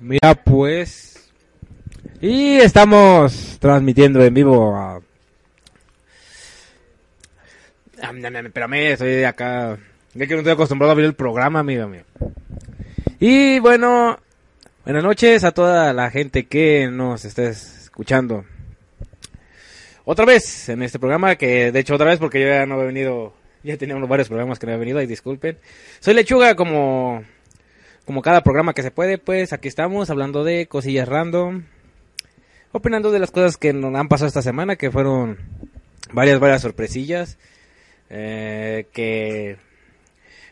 Mira pues. Y estamos transmitiendo en vivo a... Espérame, estoy acá... Ya que no estoy acostumbrado a ver el programa, amigo mío. Y bueno, buenas noches a toda la gente que nos esté escuchando. Otra vez en este programa, que de hecho otra vez porque yo ya no he venido, ya teníamos varios programas que no he venido, y disculpen. Soy Lechuga como como cada programa que se puede, pues aquí estamos hablando de cosillas random, opinando de las cosas que nos han pasado esta semana, que fueron varias, varias sorpresillas, eh, que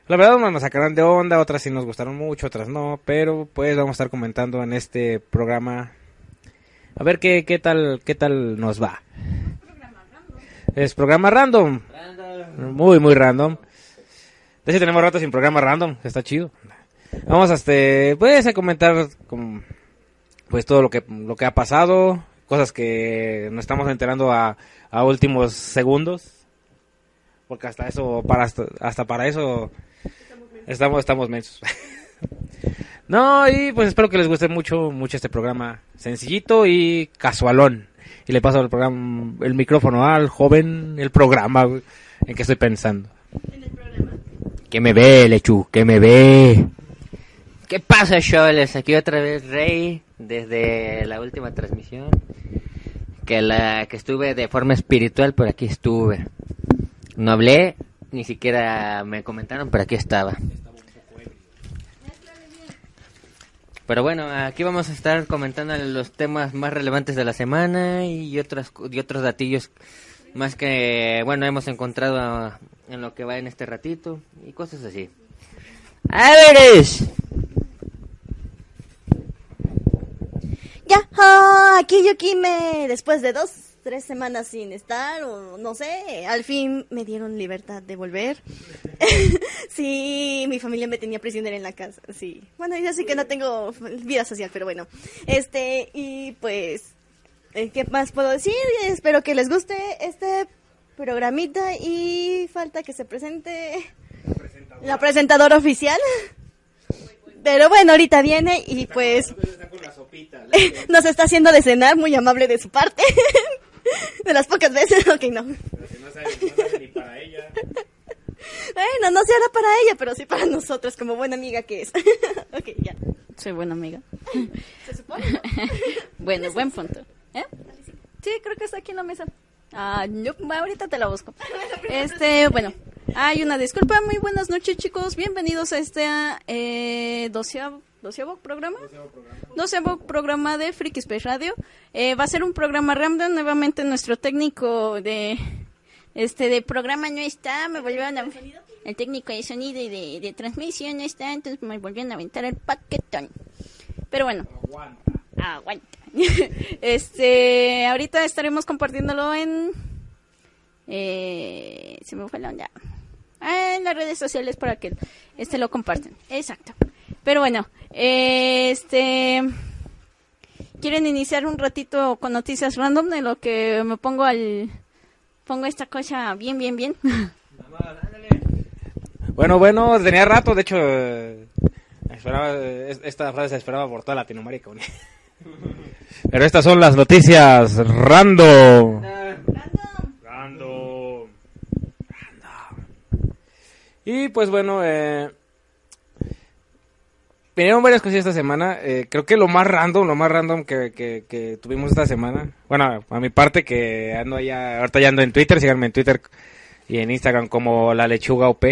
la verdad unas nos sacarán de onda, otras sí nos gustaron mucho, otras no, pero pues vamos a estar comentando en este programa a ver qué, qué tal, qué tal nos va. Es programa random. Muy, muy random. De hecho tenemos rato sin programa random, está chido. Vamos a este, pues a comentar como, pues todo lo que lo que ha pasado, cosas que nos estamos enterando a, a últimos segundos. Porque hasta eso para hasta, hasta para eso estamos estamos mensos. no, y pues espero que les guste mucho mucho este programa, sencillito y casualón. Y le paso el programa el micrófono al joven, el programa en que estoy pensando. En el programa. Que me ve, Lechu, que me ve. ¿Qué pasa, Choles? Aquí otra vez Rey, desde la última transmisión. Que la que estuve de forma espiritual, por aquí estuve. No hablé, ni siquiera me comentaron, pero aquí estaba. Pero bueno, aquí vamos a estar comentando los temas más relevantes de la semana y otras y otros datillos más que bueno hemos encontrado en lo que va en este ratito y cosas así. A ver, Ya, ah, aquí Yukime, después de dos, tres semanas sin estar, o no sé, al fin me dieron libertad de volver. sí, mi familia me tenía prisionera en la casa, sí. Bueno, ya sé que no tengo vida social, pero bueno. Este, y pues, eh, ¿qué más puedo decir? Espero que les guste este programita y falta que se presente la presentadora oficial. Pero bueno, ahorita viene y pues nos está haciendo de cenar, muy amable de su parte. de las pocas veces, ok, no. Bueno, no se hará para ella, pero sí para nosotros, como buena amiga que es. ok, ya. Soy buena amiga. Se supone. bueno, buen punto. ¿Eh? Sí, creo que está aquí en la mesa. Ah, yo ahorita te la busco. Este, bueno, hay una disculpa. Muy buenas noches, chicos. Bienvenidos a este eh, doceavo, doceavo programa. Doceavo programa de Freaky Space Radio. Eh, va a ser un programa random. Nuevamente nuestro técnico de este de programa no está. Me volvieron a el técnico de sonido y de, transmisión no está, entonces me volvieron a aventar el paquetón. Pero bueno. Aguanta. Aguanta. este, ahorita estaremos compartiéndolo en. Eh, se me fue la onda. Ah, en las redes sociales para que este lo compartan. Exacto. Pero bueno, este. ¿Quieren iniciar un ratito con noticias random de lo que me pongo al. Pongo esta cosa bien, bien, bien? Bueno, bueno, tenía rato, de hecho, esperaba, esta frase se esperaba por toda Latinoamérica. ¿no? Pero estas son las noticias random. Random. Random. Y pues bueno, eh, vinieron varias cosas esta semana. Eh, creo que lo más random, lo más random que, que, tuvimos esta semana. Bueno, a mi parte que ando allá, ahorita ya ando en Twitter, síganme en Twitter y en Instagram como la lechuga OP.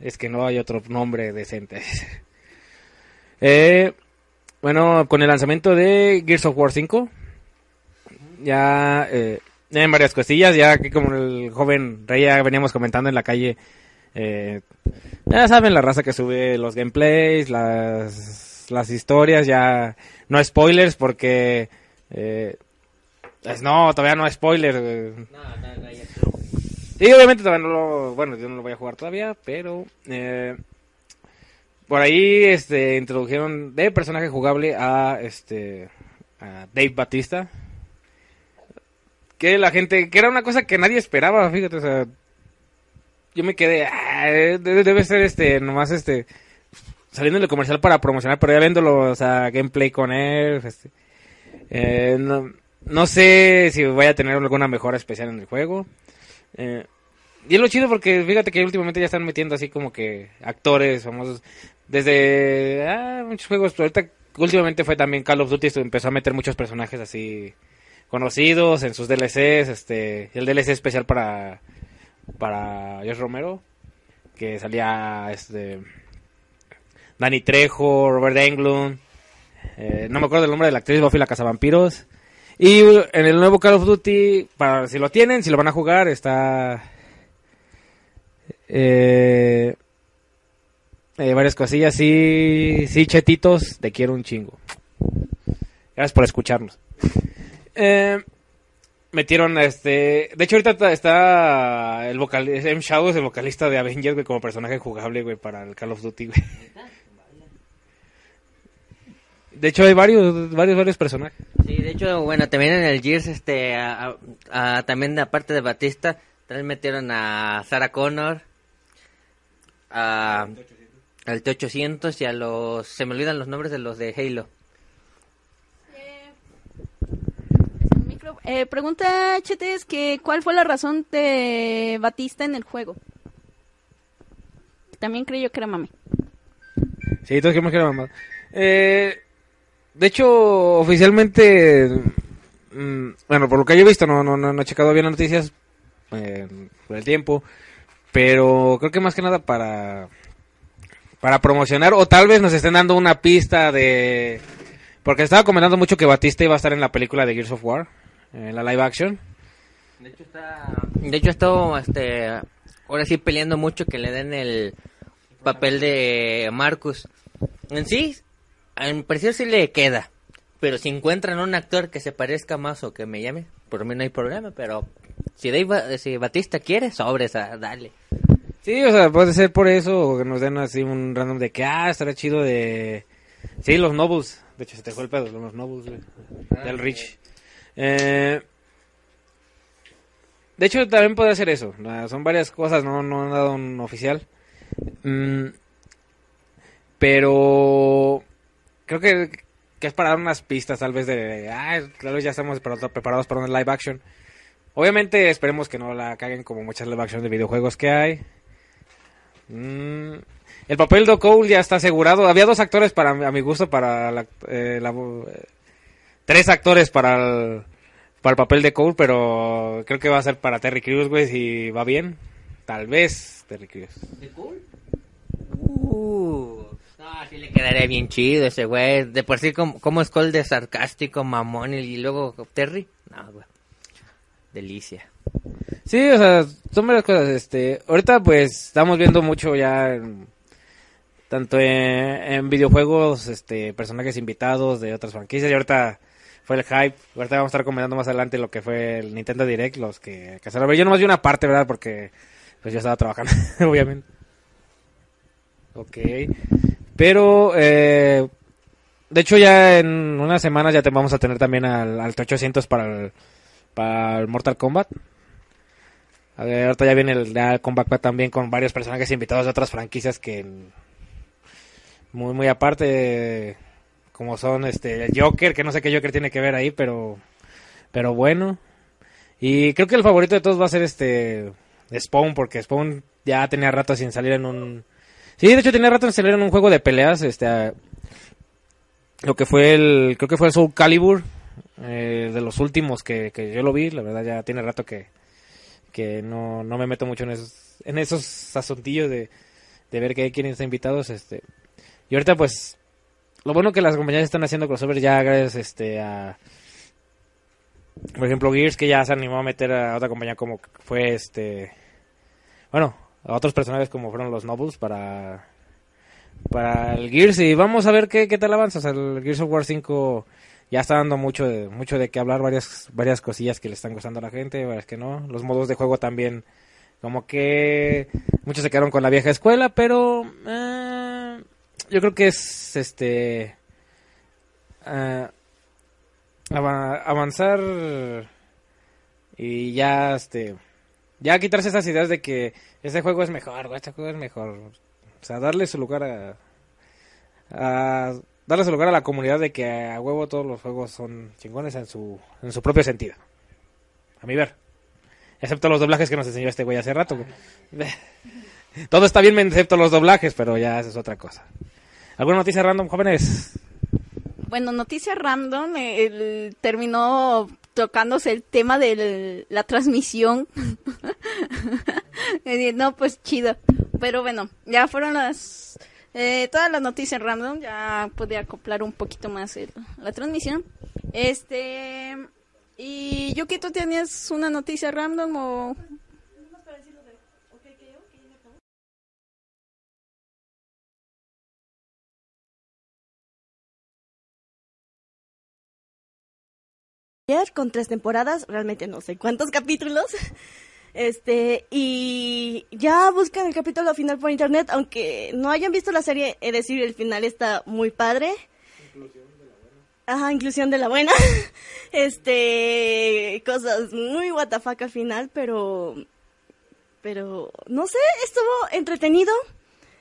Es que no hay otro nombre decente. eh, bueno, con el lanzamiento de Gears of War 5, ya eh, varias cosillas, ya que como el joven Rey ya veníamos comentando en la calle, eh, ya saben la raza que sube los gameplays, las las, historias, ya no spoilers porque... Eh, pues no, todavía no spoilers. güey. Y obviamente todavía no lo... Bueno, yo no lo voy a jugar todavía, pero... eh, por ahí este, introdujeron de personaje jugable a este a Dave Batista. Que la gente, que era una cosa que nadie esperaba, fíjate, o sea, yo me quedé, ah, debe, ser este, nomás este, saliendo del comercial para promocionar, pero ya viéndolo, o sea, gameplay con él, este, eh, no, no sé si voy a tener alguna mejora especial en el juego. Eh, y es lo chido porque fíjate que últimamente ya están metiendo así como que actores famosos. Desde ah, muchos juegos, pero ahorita últimamente fue también Call of Duty, empezó a meter muchos personajes así conocidos en sus DLCs, este, el DLC especial para para Josh Romero, que salía este Danny Trejo, Robert Englund, eh, no me acuerdo del nombre de la actriz Buffy la Cazavampiros. Y en el nuevo Call of Duty, para si lo tienen, si lo van a jugar, está eh, eh, varias cosillas, sí, sí, chetitos, te quiero un chingo. Gracias por escucharnos. Eh, metieron este, de hecho ahorita está- el vocalista, M. Shadows, el vocalista de Avengers, güey, como personaje jugable, güey, para el Call of Duty, güey. De hecho hay varios, varios, varios personajes. Sí, de hecho, bueno, también en el Gears, este, a- a- a- también aparte de Batista, también metieron a Sarah Connor, a, al T-800 y a los, se me olvidan los nombres de los de Halo. Eh, pregunta Chetes que cuál fue la razón de Batista en el juego. También creyó que era mami. Sí, todos creemos que era mamá. Eh, de hecho, oficialmente, mm, bueno, por lo que yo he visto, no, no, no, no he checado bien las noticias eh, por el tiempo, pero creo que más que nada para para promocionar o tal vez nos estén dando una pista de porque estaba comentando mucho que Batista iba a estar en la película de Gears of War, en la live action. De hecho, está, de hecho, estado, este, ahora sí peleando mucho que le den el papel de Marcus. En sí, en parecer sí le queda. Pero si encuentran un actor que se parezca más o que me llame, por mí no hay problema. Pero si, Dave, si Batista quiere, sobres, ah, dale. Sí, o sea, puede ser por eso, o que nos den así un random de que, ah, estará chido de... Sí, los Nobles. De hecho, se te fue el pedo, los Nobles, güey. Del Rich. Eh... De hecho, también puede ser eso. Son varias cosas, no, no han dado un oficial. Mm, Pero... Creo que, que es para dar unas pistas, tal vez, de... Ah, claro, ya estamos preparados para una live action. Obviamente esperemos que no la caguen como muchas live action de videojuegos que hay. Mm, el papel de Cole ya está asegurado. Había dos actores para a mi gusto para la, eh, la- tres actores para el, para el papel de Cole, pero creo que va a ser para Terry Crews, güey, si va bien. Tal vez Terry Crews. ¿De cool? Uh, no, sí le quedaría bien chido ese güey. De por sí, como, como es Cole de sarcástico, mamón, y luego Terry. No, güey. Delicia. Sí, o sea, son varias cosas. Este, ahorita pues estamos viendo mucho ya en- tanto en, en videojuegos, este, personajes invitados de otras franquicias. Y ahorita fue el hype. Ahorita vamos a estar comentando más adelante lo que fue el Nintendo Direct, los que alcanzaron a ver. Yo nomás vi una parte, ¿verdad? Porque pues yo estaba trabajando, obviamente. Ok. Pero, eh, de hecho ya en unas semanas ya te vamos a tener también al, al T800 para el, para el Mortal Kombat. A ver, ahorita ya viene el, el Combat también con varios personajes invitados de otras franquicias que muy muy aparte como son este Joker, que no sé qué Joker tiene que ver ahí, pero pero bueno. Y creo que el favorito de todos va a ser este Spawn porque Spawn ya tenía rato sin salir en un Sí, de hecho tenía rato sin salir en un juego de peleas, este lo que fue el creo que fue el Soul Calibur eh, de los últimos que, que yo lo vi, la verdad ya tiene rato que que no, no me meto mucho en esos, en esos asuntillos de, de ver que hay quienes están invitados, este, y ahorita pues, lo bueno que las compañías están haciendo crossover ya gracias, este, a, por ejemplo, Gears que ya se animó a meter a otra compañía como fue, este, bueno, a otros personajes como fueron los Nobles para, para el Gears y vamos a ver qué, qué tal avanza. El Gears of War 5 ya está dando mucho de, mucho de qué hablar, varias, varias cosillas que le están gustando a la gente, varias que no. Los modos de juego también, como que muchos se quedaron con la vieja escuela, pero eh, yo creo que es este ava- avanzar y ya este ya quitarse esas ideas de que este juego es mejor, este juego es mejor. O sea, darle su lugar a, a darle su lugar a la comunidad de que a huevo todos los juegos son chingones en su en su propio sentido. A mi ver. Excepto los doblajes que nos enseñó este güey hace rato. güey. Todo está bien excepto los doblajes, pero ya eso es otra cosa. ¿Alguna noticia random, jóvenes? Bueno, noticia random, eh, terminó tocándose el tema de la transmisión. Eh, no, pues chido. Pero bueno, ya fueron las... eh, todas las noticias random, ya pude acoplar un poquito más la transmisión. Este... Y que tú tenías una noticia random o... con tres temporadas, realmente no sé cuántos capítulos. Este, y ya buscan el capítulo final por internet, aunque no hayan visto la serie, es decir, el final está muy padre. Ajá, inclusión de la buena. Este, cosas muy WTF al final, pero, pero, no sé, estuvo entretenido.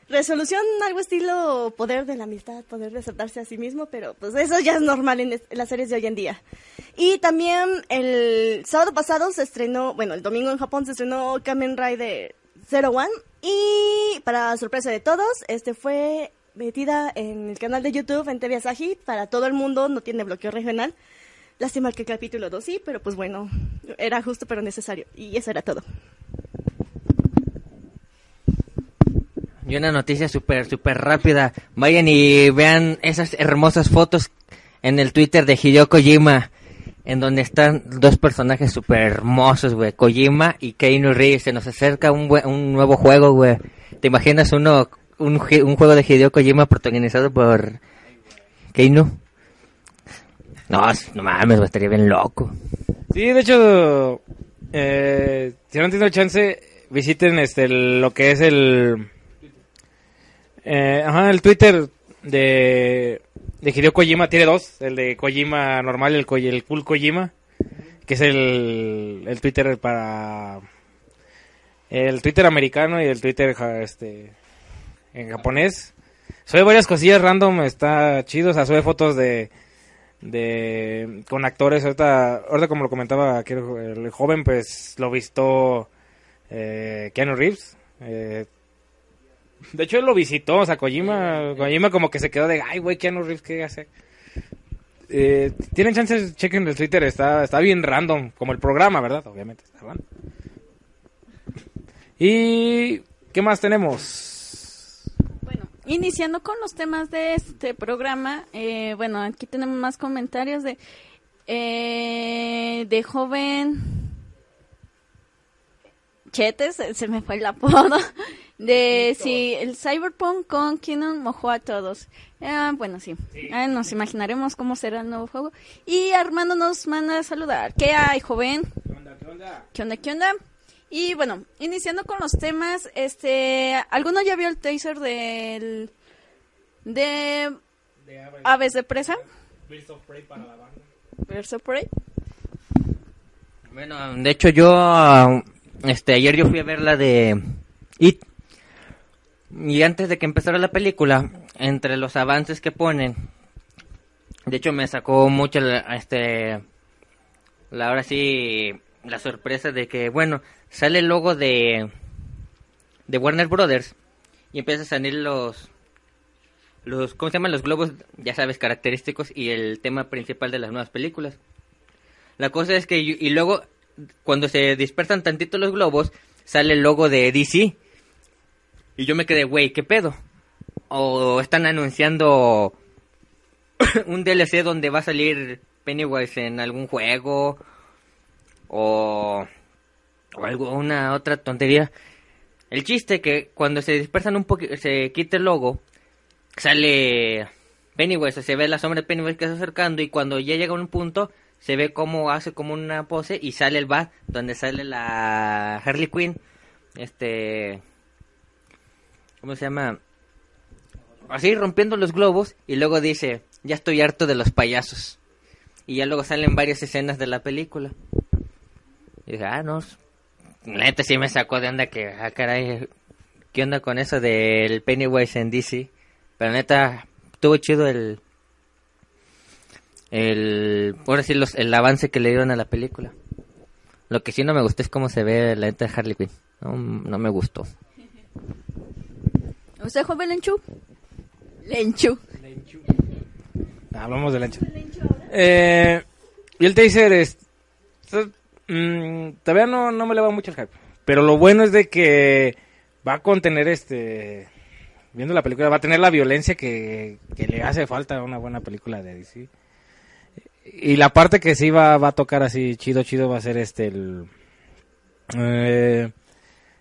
Resolución algo estilo poder de la amistad, poder resaltarse a sí mismo, pero pues eso ya es normal en las series de hoy en día. Y también el sábado pasado se estrenó, bueno, el domingo en Japón se estrenó Kamen Rider Zero One y para sorpresa de todos, este fue metida en el canal de YouTube en TV Asahi para todo el mundo, no tiene bloqueo regional. Lástima que el capítulo 2 sí, pero pues bueno, era justo pero necesario y eso era todo. Y una noticia súper, súper rápida. Vayan y vean esas hermosas fotos en el Twitter de Hideo Kojima. En donde están dos personajes súper hermosos, güey. Kojima y Keanu Reeves. Se nos acerca un, un nuevo juego, güey. ¿Te imaginas uno, un, juego de Hideo Kojima protagonizado por Keanu? No, no mames, estaría bien loco. Sí, de hecho, eh, si no han tenido chance, visiten este lo que es el eh, ajá, el Twitter de de Hideo Kojima tiene dos, el de Kojima normal el, el cool Kojima, que es el, el Twitter para el Twitter americano y el Twitter este en japonés. Sube varias cosillas random, está chido, o sea, sube fotos de de con actores ahorita ahorita como lo comentaba aquí el joven pues lo visto eh, Keanu Reeves eh, de hecho él lo visitó o sea Kojima Kojima como que se quedó de ay güey Keanu Reeves qué hace eh, tienen chances chequen el Twitter está está bien random como el programa verdad obviamente está random. y qué más tenemos Bueno, iniciando con los temas de este programa, eh, bueno, aquí tenemos más comentarios de eh, de joven Chetes, se- me fue el apodo, de si el Cyberpunk con Kingdom mojó a todos. Ah, bueno, sí, Ah, nos imaginaremos cómo será el nuevo juego. Y Armando nos manda a saludar. ¿Qué hay, joven? ¿Qué onda, qué onda? Y bueno, iniciando con los temas, este, ¿alguno ya vio el taser del de Aves de Presa? Birds of Prey. Bueno, de hecho yo, este, ayer yo fui a ver la de It. Y antes de que empezara la película, entre los avances que ponen, de hecho me sacó mucho, la- este, la, ahora sí, la sorpresa de que, bueno, sale el logo de, de Warner Brothers y empiezan a salir los, los, ¿cómo se llaman? Los globos, ya sabes, característicos y el tema principal de las nuevas películas. La cosa es que, y y luego, cuando se dispersan tantito los globos, sale el logo de DC. Y yo me quedé, güey, ¿qué pedo? O están anunciando un DLC donde va a salir Pennywise en algún juego. O, o algo, una otra tontería. El chiste que cuando se dispersan un poquito, se quita el logo, sale Pennywise, se ve la sombra de Pennywise que está acercando y cuando ya llega a un punto se ve como hace como una pose y sale el bat donde sale la Harley Quinn, este, ¿cómo se llama? Así rompiendo los globos y luego dice, ya estoy harto de los payasos. Y ya luego salen varias escenas de la película. Y dije, ah, no, neta sí me sacó de onda que, ah, caray, ¿qué onda con eso del Pennywise en DC? Pero neta, estuvo chido el, el, por decir, los, el avance que le dieron a la película. Lo que sí no me gustó es cómo se ve la neta de Harley Quinn. No, no me gustó. ¿Usted joven Lenchu? Lenchu. Hablamos del ancho. Eh, y el taser es... mm, todavía no, no me le va mucho el hype. Pero lo bueno es de que va a contener este... Viendo la película, va a tener la violencia que, que le hace falta a una buena película de DC. Y la parte que sí va, va a tocar así chido, chido va a ser este el... eh,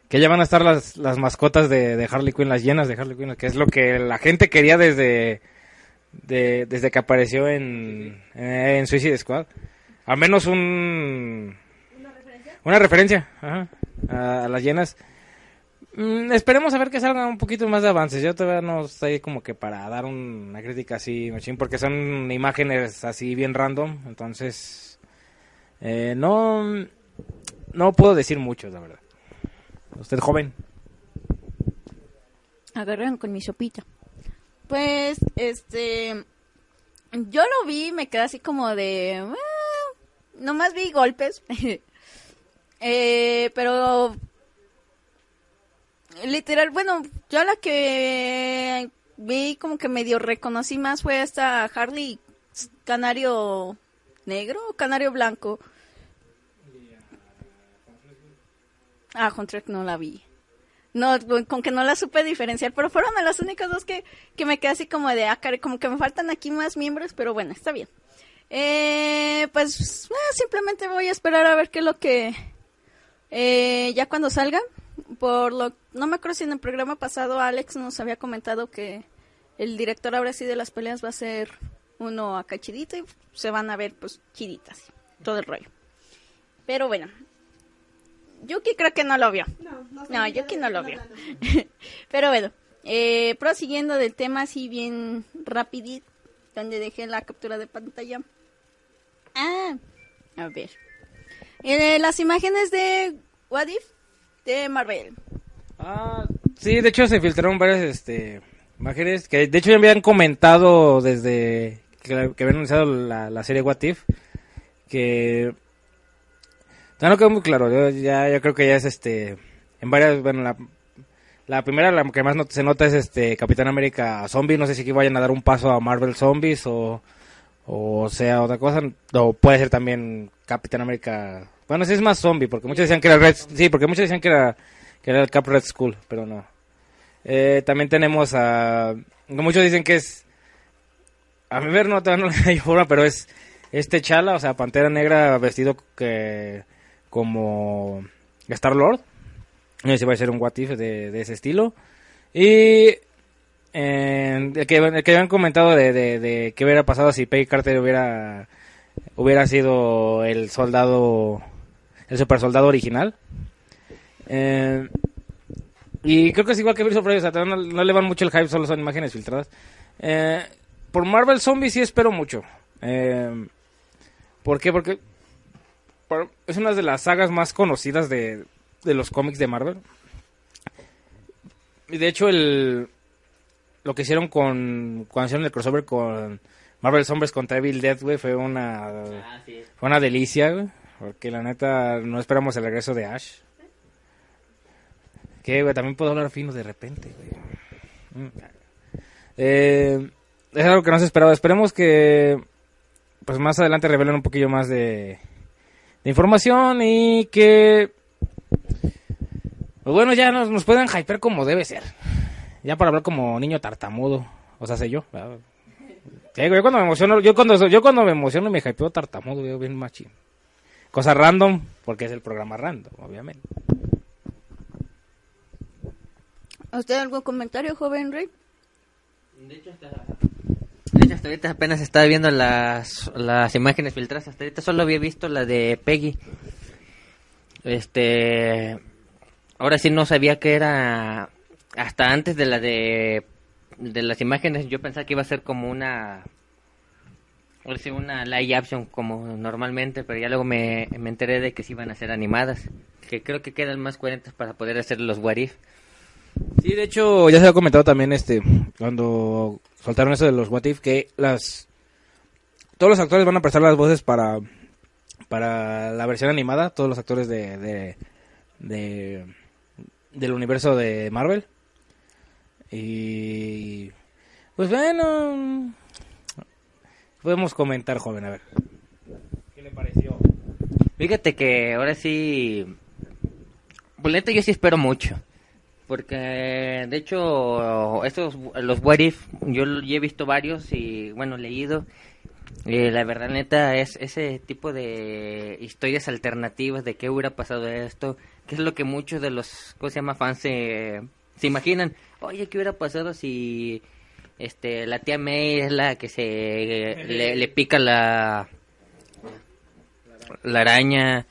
que ya van a estar las, las mascotas de, de Harley Quinn, las llenas de Harley Quinn, que es lo que la gente quería desde, de- desde que apareció en, eh, en Suicide Squad. Al menos un... ¿Una referencia? ajá, a, a las llenas. Mm, esperemos a ver que salgan un poquito más de avances. Yo todavía no estoy como que para dar un- una crítica así, machín, porque son imágenes así bien random. Entonces, eh, no, no puedo decir mucho, la verdad. Usted joven. Agarraron con mi sopita. Pues, este. Yo lo vi, me quedé así como de. Nomás vi golpes. Eh, pero. Literal, bueno, yo la que vi como que medio reconocí más fue esta Harley Canario Negro o Canario Blanco. Ah, Huntress no la vi. No, con que no la supe diferenciar, pero fueron las únicas dos que, que me quedé así como de, ah, como que me faltan aquí más miembros, pero bueno, está bien. Eh, pues eh, simplemente voy a esperar a ver qué es lo que, eh, ya cuando salga, por lo, no me acuerdo si en el programa pasado Alex nos había comentado que el director ahora sí de las peleas va a ser uno acá chidito y se van a ver pues chiditas, todo el rollo. Pero bueno, Yuki creo que no lo vio. No, Yuki no lo vio. Pero bueno, eh, prosiguiendo del tema así bien rapidito, donde dejé la captura de pantalla. Ah, a ver. Eh, las imágenes de What If de Marvel. Ah, sí, de hecho se filtraron varias este, imágenes que de hecho ya habían comentado desde que, habían anunciado la, la serie What If que ya no quedó muy claro, yo ya yo creo que ya es este en varias, bueno, la, la primera la que más se nota es este Capitán América Zombie, no sé si aquí vayan a dar un paso a Marvel Zombies o o sea otra cosa, o puede ser también Capitán América, bueno, sí es más zombie porque muchos decían que era Red, sí, porque muchos decían que era que era el Cap Red Skull, pero no. Eh, también tenemos a... Muchos dicen que es... A mi ver no, todavía no le hay forma, pero es este Chala, o sea, Pantera Negra vestido que como Star-Lord. No sé si va a ser un What If de, de ese estilo. Y... el, que, el que habían comentado de, de, de qué hubiera pasado si Peggy Carter hubiera hubiera sido el soldado el super soldado original eh, y creo que es igual que Birds of Prey, o sea, no, no le van mucho el hype, solo son imágenes filtradas. Eh, por Marvel Zombies sí espero mucho. Eh, ¿Por qué? Porque por- es una de las sagas más conocidas de, de los cómics de Marvel. Y de hecho, el, lo que hicieron con cuando hicieron el crossover con Marvel Zombies contra Evil Dead, güey, fue una, fue una delicia, güey. Porque la neta no esperamos el regreso de Ash. Que, güey, también puedo hablar fino de repente. Mm. Eh, es algo que no se esperaba. Esperemos que, pues más adelante revelen un poquillo más de, información y que, pues bueno, ya nos, nos puedan hypear como debe ser. Ya para hablar como niño tartamudo. O sea, sé yo. yo cuando me emociono, yo cuando, yo cuando me emociono me hypeo tartamudo, güey, bien machín. Cosa random, porque es el programa random, obviamente. ¿A ¿Usted algún comentario, joven Rey? De hecho, hasta, ahorita apenas estaba viendo las, las imágenes filtradas. Hasta ahorita solo había visto la de Peggy. Este. Ahora sí no sabía que era. Hasta antes de la de. De las imágenes, yo pensaba que iba a ser como una. Ahora sí, una live action como normalmente, pero ya luego me, me enteré de que sí iban a ser animadas. Que creo que quedan más coherentes para poder hacer los what if. Sí, de hecho, ya se ha comentado también este cuando soltaron eso de los What If que las todos los actores van a prestar las voces para para la versión animada, todos los actores de, de, de del universo de Marvel. Y pues bueno, podemos comentar, joven, a ver. ¿Qué le pareció? Fíjate que ahora sí. Pues yo sí espero mucho. Porque, de hecho, estos, los What If, yo ya he visto varios y, bueno, leído. Y la verdad, neta, es ese tipo de historias alternativas de qué hubiera pasado esto, que es lo que muchos de los, ¿cómo se llama?, fans se, se imaginan. Oye, ¿qué hubiera pasado si este la tía May es la que se le, le pica la la araña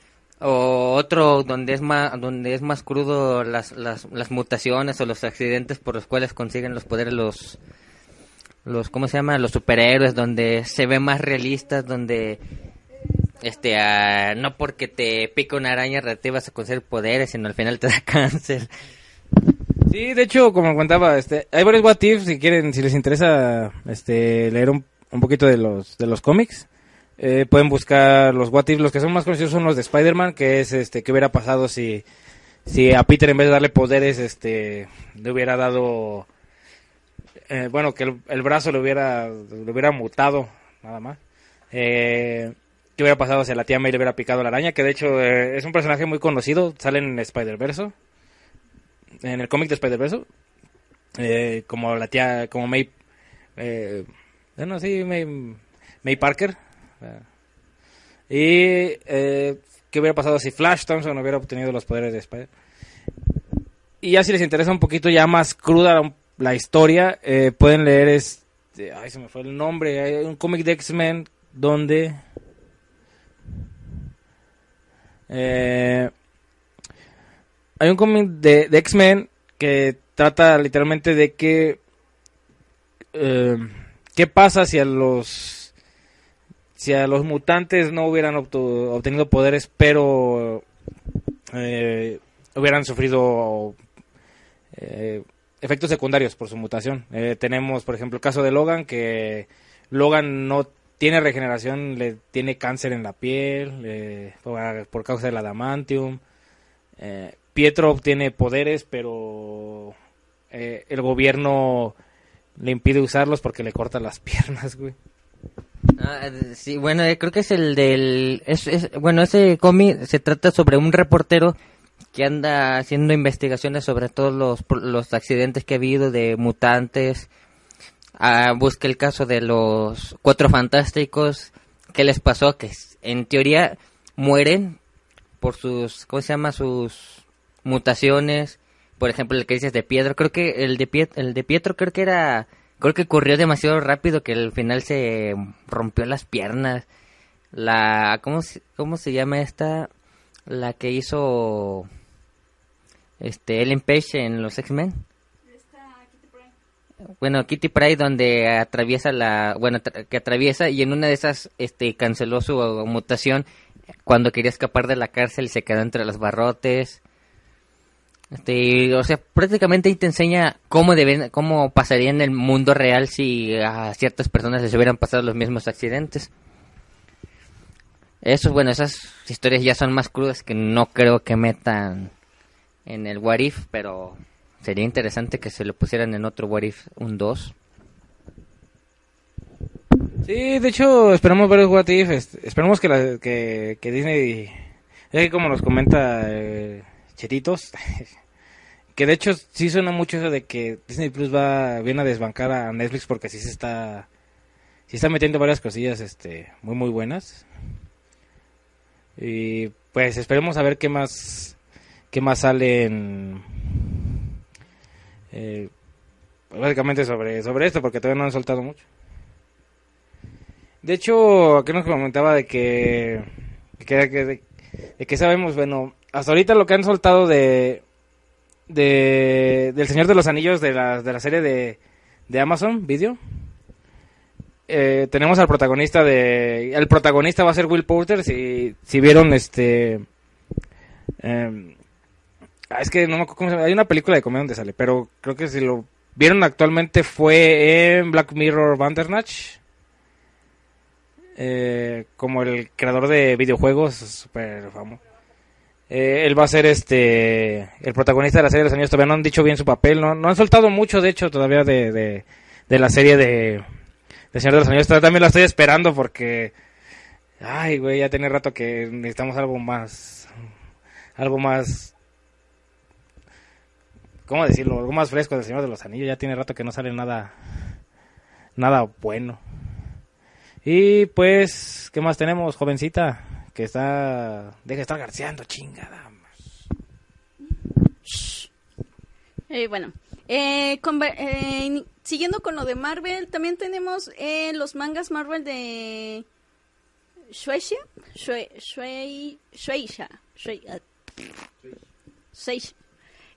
o otro donde es más donde es más crudo las, las, las mutaciones o los accidentes por los cuales consiguen los poderes los los cómo se llama los superhéroes donde se ve más realistas donde este ah, no porque te pica una araña te vas a conseguir poderes sino al final te da cáncer Sí, de hecho, como contaba, este, hay varios what if, si quieren, si les interesa este leer un, un poquito de los de los cómics. Eh, pueden buscar los what if, los que son más conocidos son los de Spider-Man, que es este qué hubiera pasado si si a Peter en vez de darle poderes este le hubiera dado eh, bueno, que el, brazo le hubiera le hubiera mutado nada más. Eh, ¿Qué hubiera pasado si la tía May le hubiera picado la araña? Que de hecho eh, es un personaje muy conocido, sale en Spider-Verse, en el cómic de Spider-Verse, eh, como la tía, como May, eh, bueno, sí, May, May Parker. Y eh, qué hubiera pasado si Flash Thompson hubiera obtenido los poderes de Spider. Y ya si les interesa un poquito ya más cruda la, la historia, eh, pueden leer este, ay se me fue el nombre, hay un cómic de X-Men donde eh, hay un cómic de, de X-Men que trata literalmente de que eh, qué pasa si a los si a los mutantes no hubieran obtenido poderes pero eh, hubieran sufrido eh, efectos secundarios por su mutación Eh, tenemos por ejemplo el caso de Logan que Logan no tiene regeneración le tiene cáncer en la piel por, causa del adamantium eh, Pietro obtiene poderes, pero el gobierno le impide usarlos porque le corta las piernas, güey. Ah, sí, bueno, eh, creo que es el del... Es, bueno, ese cómic se trata sobre un reportero que anda haciendo investigaciones sobre todos los, los accidentes que ha habido de mutantes. Ah, busca el caso de los cuatro fantásticos. ¿Qué les pasó? Que en teoría mueren por sus... ¿Cómo se llama? Sus mutaciones. Por ejemplo, el que dices de Pietro. Creo que el de, Piet- el de Pietro creo que era... Creo que corrió demasiado rápido que al final se rompió las piernas. La... ¿Cómo se, cómo se llama esta? La que hizo... Este, Ellen Page en los X-Men. Bueno, Kitty Pryde donde atraviesa la, bueno, que atraviesa y en una de esas, este, canceló su mutación cuando quería escapar de la cárcel y se quedó entre los barrotes. Este, o sea, prácticamente ahí te enseña cómo deben, cómo pasaría en el mundo real si a ciertas personas les hubieran pasado los mismos accidentes. Eso, bueno, esas historias ya son más crudas que no creo que metan en el What If, pero sería interesante que se lo pusieran en otro What If, un 2. Sí, de hecho, esperamos ver el What If. esperemos que, la- que, Disney, que como nos comenta eh, Chetitos, que de hecho sí suena mucho eso de que Disney Plus va viene a desbancar a Netflix porque sí se está, sí está metiendo varias cosillas, este, muy muy buenas. Y pues esperemos a ver qué más, qué más sale en, eh, básicamente sobre, sobre esto, porque todavía no han soltado mucho. De hecho, aquí nos comentaba de que, que, que- de que sabemos, bueno, hasta ahorita lo que han soltado de, de del Señor de los Anillos de la, de la serie de, de Amazon Video. Eh, tenemos al protagonista de el protagonista va a ser Will Porter si, si vieron este em, ah, es que no me acuerdo cómo. Hay una película de comedia donde sale, pero creo que si lo vieron actualmente fue en Black Mirror Bandersnatch. Eh, como el creador de videojuegos, super famoso. Eh, él va a ser este el protagonista de la serie de los años. Todavía no han dicho bien su papel, no, no han soltado mucho, de hecho, todavía de, de, la serie de, de Señor de los Anillos. También la estoy esperando porque, ay, güey, ya tiene rato que necesitamos algo más, algo más ¿cómo decirlo? Algo más fresco del Señor de los Anillos. Ya tiene rato que no sale nada, nada bueno. Y pues, ¿qué más tenemos, jovencita? Que está, deja de estar garceando, chingada. Eh, bueno, eh, conver- eh, siguiendo con lo de Marvel, también tenemos eh, los mangas Marvel de Shueisha, Shue- Shuei- Shueisha, Shuei- ah, Shueisha.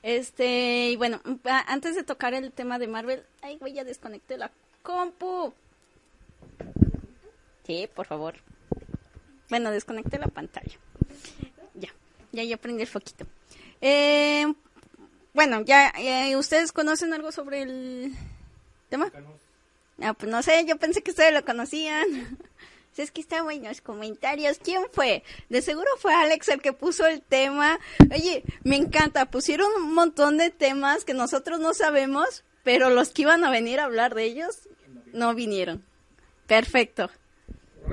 Este, y bueno, antes de tocar el tema de Marvel, ay, güey, ya desconecté la compu. Sí, por favor. Bueno, desconecté la pantalla. Ya, ya, ya prendí el foquito. Eh, bueno, ya, eh, ¿ustedes conocen algo sobre el tema? Ah, pues no sé, yo pensé que ustedes lo conocían. Si es que está bueno los comentarios. ¿Quién fue? De seguro fue Alex el que puso el tema. Oye, me encanta. Pusieron un montón de temas que nosotros no sabemos, pero los que iban a venir a hablar de ellos no vinieron. Perfecto.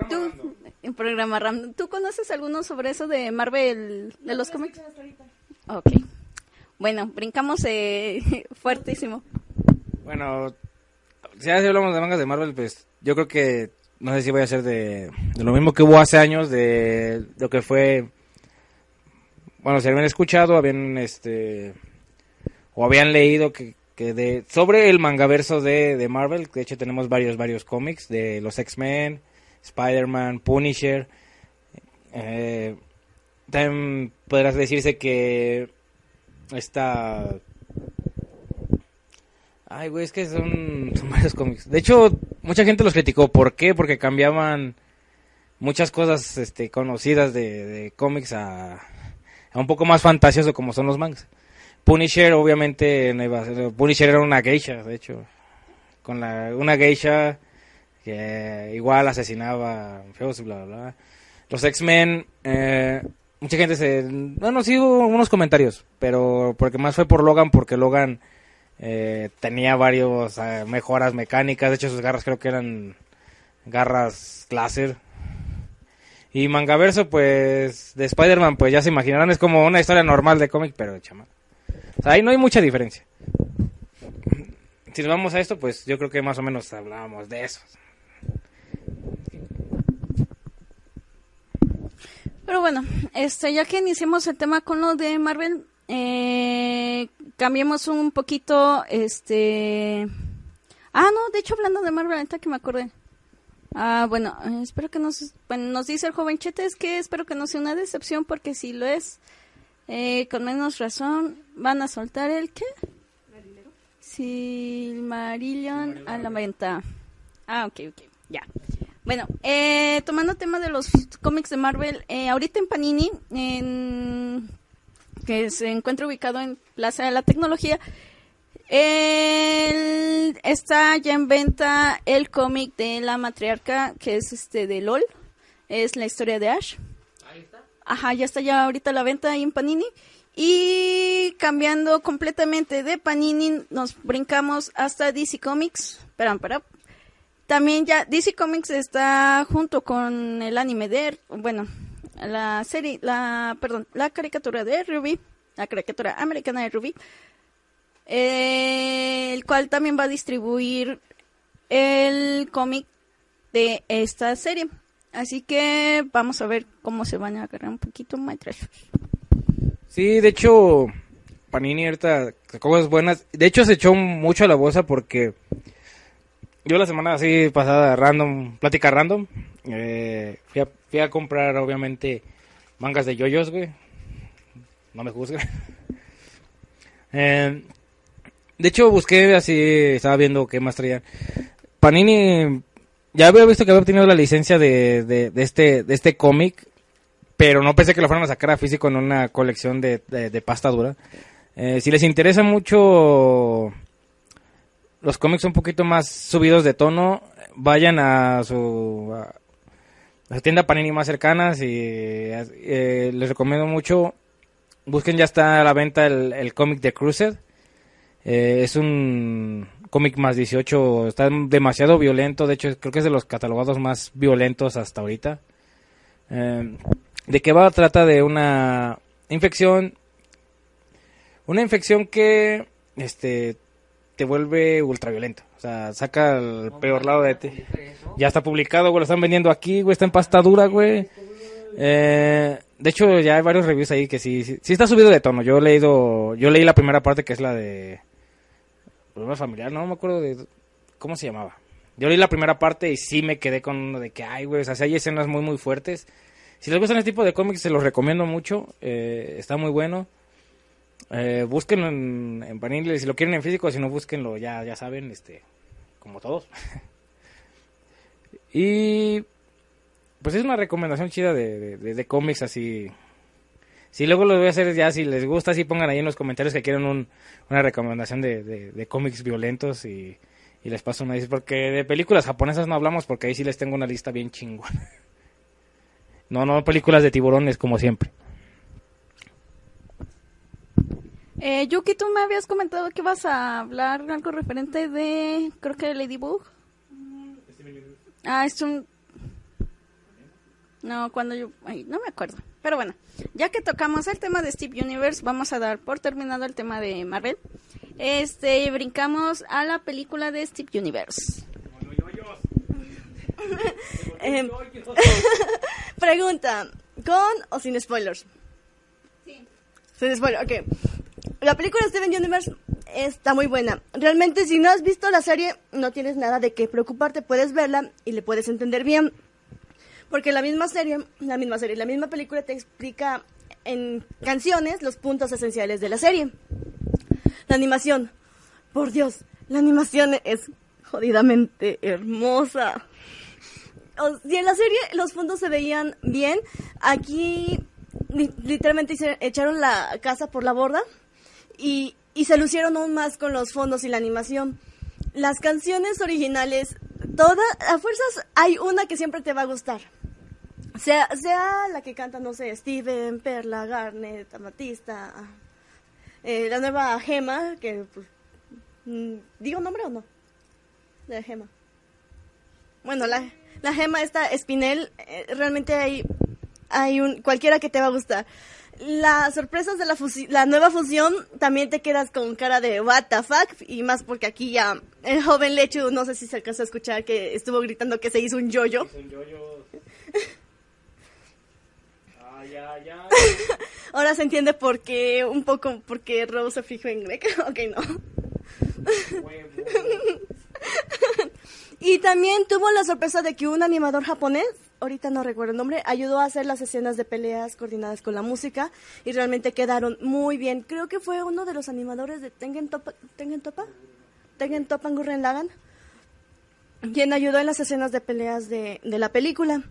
¿Tú, en ¿tú conoces alguno sobre eso de Marvel, de los cómics? Ok. Bueno, brincamos eh, fuertísimo. Bueno, si hablamos de mangas de Marvel, pues yo creo que no sé si voy a hacer de, de lo mismo que hubo hace años, de lo que fue, bueno, si habían escuchado, habían, este, o habían leído que, que de, sobre el mangaverso de, de Marvel, de hecho tenemos varios, varios cómics de los X-Men, Spider-Man, Punisher, eh, también podrás decirse que esta Ay, güey, es que son, son varios cómics. De hecho, mucha gente los criticó. ¿Por qué? Porque cambiaban muchas cosas este, conocidas de, cómics a, un poco más fantasioso como son los mangas. Punisher, obviamente, Punisher era una geisha, de hecho. Con la, una geisha que igual asesinaba feos y bla, bla, bla. Los X-Men, eh, mucha gente se... Bueno, sí hubo unos comentarios, pero porque más fue por Logan, porque Logan eh, tenía varios eh, mejoras mecánicas, de hecho sus garras creo que eran garras láser. Y Mangaverso, pues, de Spider-Man, pues ya se imaginarán, es como una historia normal de cómic, pero de. O sea, ahí no hay mucha diferencia. Si nos vamos a esto, pues yo creo que más o menos hablábamos de eso. Pero bueno, este, ya que iniciamos el tema con lo de Marvel, eh, cambiemos un poquito, este... Ah, no, de hecho hablando de Marvel, ahorita que me acordé. Ah, bueno, espero que nos... Bueno, nos dice el joven Chete, es que espero que no sea una decepción, porque si lo es, eh, con menos razón, van a soltar el qué? Silmarillion a la venta. Ah, ok, ok, ya. Bueno, eh, tomando tema de los cómics de Marvel, eh, ahorita en Panini, en- que se encuentra ubicado en Plaza de la Tecnología, el- está ya en venta el cómic de la matriarca, que es este de LOL, es la historia de Ash. Ajá, ya está ya ahorita a la venta ahí en Panini. Y cambiando completamente de Panini, nos brincamos hasta DC Comics. Espera, espera. También ya DC Comics está junto con el anime de, bueno, la serie, la, perdón, la caricatura de Ruby, la caricatura americana de Ruby, eh, el cual también va a distribuir el cómic de esta serie. Así que vamos a ver cómo se van a agarrar un poquito más. Sí, de hecho, Panini ahorita cosas buenas. De hecho, se echó mucho a la bolsa porque yo la semana así pasada, random, plática random, eh, fui, a, comprar obviamente mangas de yoyos, güey. No me juzguen. Eh, de hecho, busqué así, estaba viendo qué más traían. Panini, ya había visto que había obtenido la licencia de, de, este, de este cómic, pero no pensé que lo fueran a sacar a físico en una colección de, de, de pasta dura. Eh, si les interesa mucho los cómics un poquito más subidos de tono, vayan a su, a, su tienda Panini más cercanas y eh, les recomiendo mucho. Busquen, ya está a la venta el, cómic de Cruiser. Eh, es un cómic más 18, está demasiado violento, de hecho creo que es de los catalogados más violentos hasta ahorita. Eh, ¿De qué va? Trata de una infección, una infección que este te vuelve ultraviolento, o sea, saca el peor lado de ti. Ya está publicado, güey, lo están vendiendo aquí, güey, está en pasta dura, güey. Eh, de hecho, ya hay varios reviews ahí que sí, sí, sí está subido de tono. Yo he leído, yo leí la primera parte que es la de problema familiar, no me acuerdo de cómo se llamaba. Yo leí la primera parte y sí me quedé con uno de que, ay, güey, o sea, sí hay escenas muy, muy fuertes. Si les gustan este tipo de cómics, se los recomiendo mucho. Eh, está muy bueno. Eh, búsquenlo en, en Panini, si lo quieren en físico, si no, búsquenlo, ya, ya saben, este, como todos. y pues es una recomendación chida de, de, cómics así. Si luego lo voy a hacer ya, si les gusta, si pongan ahí en los comentarios que quieren un, una recomendación de, de, cómics violentos y, les paso una porque de películas japonesas no hablamos porque ahí sí les tengo una lista bien chingona. No, no películas de tiburones como siempre. Eh, Yuki, tú me habías comentado que vas a hablar algo referente de, creo que Ladybug. Ah, es un... No, cuando yo... Ay, no me acuerdo. Pero bueno, ya que tocamos el tema de Steve Universe, vamos a dar por terminado el tema de Marvel. Este, brincamos a la película de Steve Universe. Eh, pregunta, ¿con o sin spoilers? Sí. Sin spoilers, ok. La película Steven Universe está muy buena. Realmente, si no has visto la serie, no tienes nada de qué preocuparte. Puedes verla y le puedes entender bien. Porque la misma serie, la misma serie, la misma película te explica en canciones los puntos esenciales de la serie. La animación. Por Dios, la animación es jodidamente hermosa. O, si en la serie los fondos se veían bien, aquí li literalmente echaron la casa por la borda y, y se lucieron aún más con los fondos y la animación. Las canciones originales, todas, a fuerzas hay una que siempre te va a gustar. Sea, sea la que canta, no sé, Steven, Perla, Garnet, Amatista, eh, la nueva Gema, que pues, ¿Digo nombre o no? De Gema. Bueno, la, la Gema esta Spinel, eh, realmente hay, hay un, cualquiera que te va a gustar. Las sorpresas de la, la nueva fusión también te quedas con cara de what the fuck y más porque aquí ya el joven Lechu, no sé si se alcanzó a escuchar que estuvo gritando que se hizo un yoyo. -yo. Yoyo. ah, ya, ya. Ahora se entiende por qué, un poco, porque Rose se fijó en Greg. ok, no. y también tuvo la sorpresa de que un animador japonés, ahorita no recuerdo el nombre, ayudó a hacer las escenas de peleas coordinadas con la música y realmente quedaron muy bien. Creo que fue uno de los animadores de Tengen Topa, Tengen Topa, Tengen Topan Gurren Lagann, quien ayudó en las escenas de peleas de, de la película.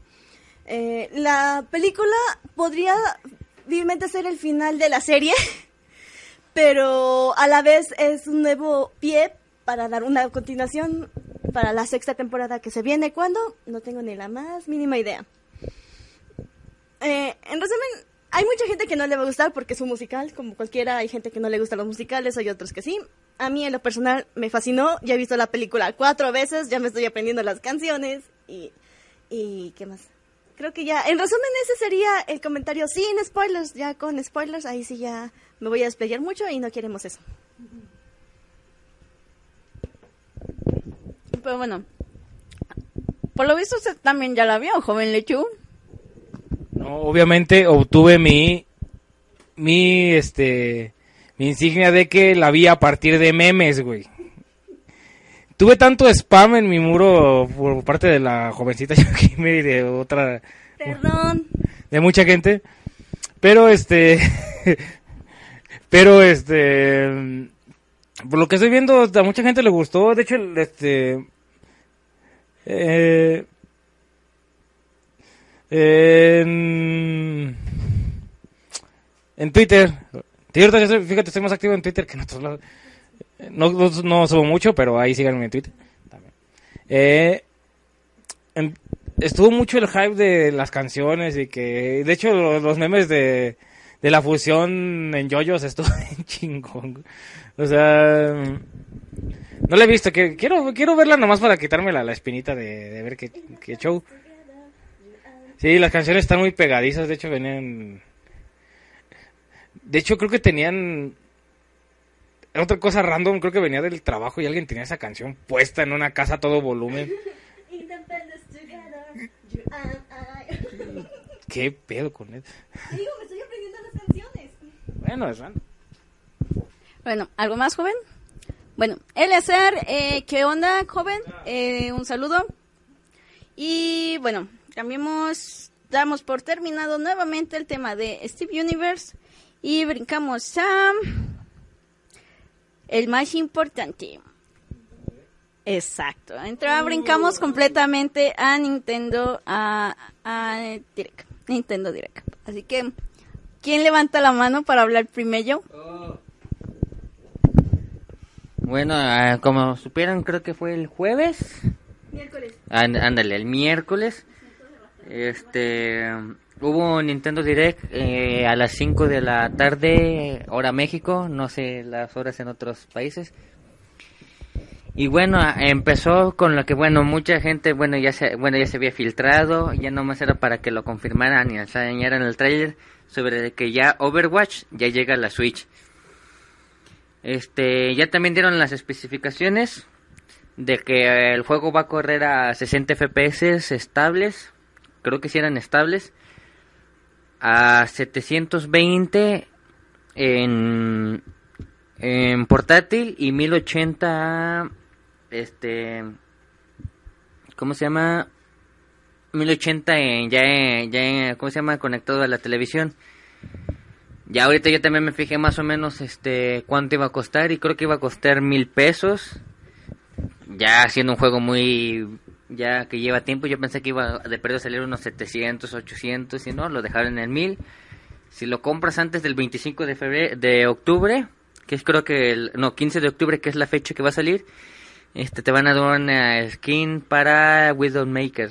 Eh, la película podría vilmente ser el final de la serie pero a la vez es un nuevo pie para dar una continuación para la sexta temporada que se viene. ¿Cuándo? No tengo ni la más mínima idea. Eh, en resumen, hay mucha gente que no le va a gustar porque es un musical, como cualquiera, hay gente que no le gustan los musicales, hay otros que sí. A mí en lo personal me fascinó, ya he visto la película cuatro veces, ya me estoy aprendiendo las canciones y... ¿Y qué más? Creo que ya, en resumen ese sería el comentario sin spoilers, ya con spoilers, ahí sí ya me voy a desplayar mucho y no queremos eso. Pero bueno, por lo visto usted también ya la vio, joven Lechu. No, obviamente obtuve mi, mi, este, mi insignia de que la vi a partir de memes, güey. Tuve tanto spam en mi muro por parte de la jovencita Yukime y de otra, Perdón. de mucha gente. Pero este, pero este, por lo que estoy viendo, a mucha gente le gustó. De hecho, este, eh, en, Twitter, fíjate, estoy más activo en Twitter que en otros lados. No, subo mucho, pero ahí síganme en Twitter. También. Eh, estuvo mucho el hype de las canciones y que, de hecho, los, los memes de, de la fusión en yoyos estuvo en chingón. O sea, no la he visto. que Quiero, quiero verla nomás para quitarme la, la espinita de, de ver qué, qué show. Sí, las canciones están muy pegadizas. De hecho, venían. De hecho, creo que tenían. Otra cosa random, creo que venía del trabajo y alguien tenía esa canción puesta en una casa a todo volumen. ¿Qué pedo con eso? Digo, me estoy aprendiendo las canciones. Bueno, es random. Bueno, ¿algo más, joven? Bueno, Eleazar, eh, ¿qué onda, joven? Eh, un saludo. Y bueno, cambiamos, damos por terminado nuevamente el tema de Steve Universe y brincamos a el más importante. Exacto. Entra, brincamos completamente a Nintendo, a, a Nintendo Direct. Así que, ¿quién levanta la mano para hablar primero? Bueno, ah, como supieron, creo que fue el jueves. Miércoles. Án- Ándale, el miércoles. Este. Hubo un Nintendo Direct eh, a las 5 de la tarde, hora México, no sé las horas en otros países. Y bueno, a- empezó con lo que, bueno, mucha gente, bueno, ya se, bueno, ya se había filtrado, ya nomás era para que lo confirmaran y enseñaran el trailer sobre que ya Overwatch ya llega a la Switch. Este, ya también dieron las especificaciones de que el juego va a correr a 60 FPS estables, creo que sí eran estables, a 720 en, en portátil y 1080 este ¿cómo se llama? 1080 en, ya, en- ya ¿cómo se llama? conectado a la televisión. Ya ahorita yo también me fijé más o menos este cuánto iba a costar y creo que iba a costar mil pesos. Ya siendo un juego muy ya que lleva tiempo, yo pensé que iba de perdido a salir unos 700, 800 y no, lo dejaron en mil. Si lo compras antes del 25 de febrero de octubre, que es creo que el no, 15 de octubre que es la fecha que va a salir, este te van a dar una skin para Widowmaker.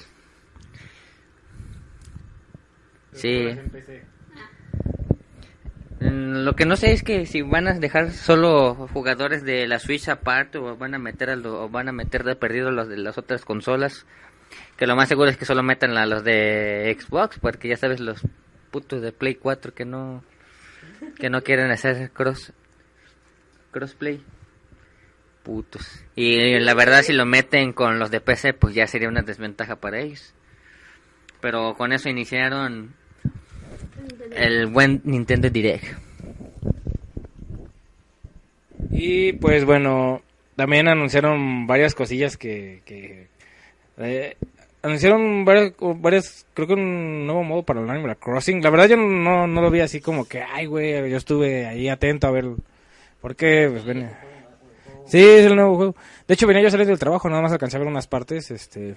Sí. Mm, Lo que no sé es que si van a dejar solo jugadores de la Switch aparte o van a meter a lo- o van a meter de perdido los de las otras consolas. Que lo más seguro es que solo metan a los de Xbox, porque ya sabes los putos de Play 4 que no que no quieren hacer cross crossplay. Putos. Y la verdad si lo meten con los de PC, pues ya sería una desventaja para ellos. Pero con eso iniciaron el buen Nintendo Direct. Y pues bueno, también anunciaron varias cosillas que... que eh, anunciaron varias, creo que un nuevo modo para el Animal Crossing. La verdad yo no, no lo vi así como que, ay güey, yo estuve ahí atento a ver. Porque, pues venía... Sí, es el nuevo juego. De hecho venía yo saliendo del trabajo, nada más alcancé a ver unas partes, este...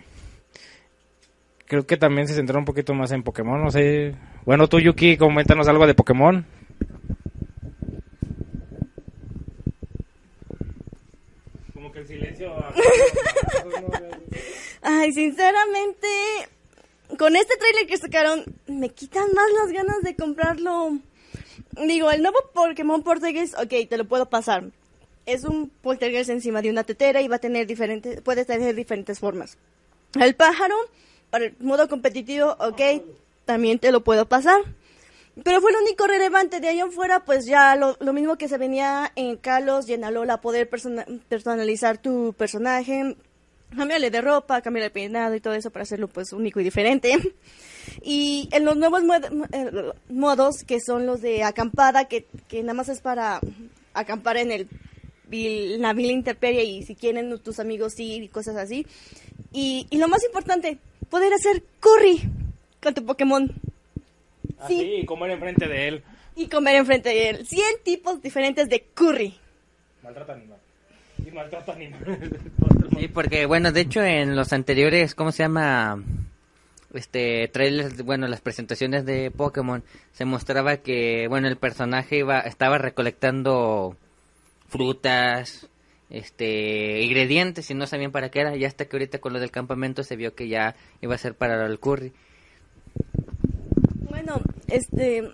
Creo que también se centraron un poquito más en Pokémon, no sé. Bueno, tú Yuki, coméntanos algo de Pokémon. Como que el silencio... Ay, sinceramente, con este trailer que sacaron, me quitan más las ganas de comprarlo. Digo, el nuevo Pokémon Poltergeist, ok, te lo puedo pasar. Es un Poltergeist encima de una tetera y va a tener diferentes, puede tener diferentes formas. El pájaro, para el modo competitivo, ok, también te lo puedo pasar. Pero fue lo único relevante. De ahí en fuera, pues ya lo, mismo que se venía en Kalos y poder persona- personalizar tu personaje, cambiarle de ropa, cambiarle el peinado y todo eso para hacerlo pues único y diferente. Y en los nuevos mod- eh, modos, que son los de acampada, que, nada más es para acampar en el la vil intemperie y si quieren tus amigos sí y cosas así. Y lo más importante, poder hacer curry con tu Pokémon Sí. y comer enfrente de él. y comer enfrente de él. 100 tipos diferentes de curry. Maltrata animal. Y maltrata animal. Sí, porque bueno, de hecho en los anteriores, ¿cómo se llama? Este trailers, bueno, las presentaciones de Pokémon se mostraba que bueno, el personaje iba estaba recolectando frutas, este, ingredientes y no sabían para qué era, y hasta que ahorita con lo del campamento se vio que ya iba a ser para el curry. Bueno, este.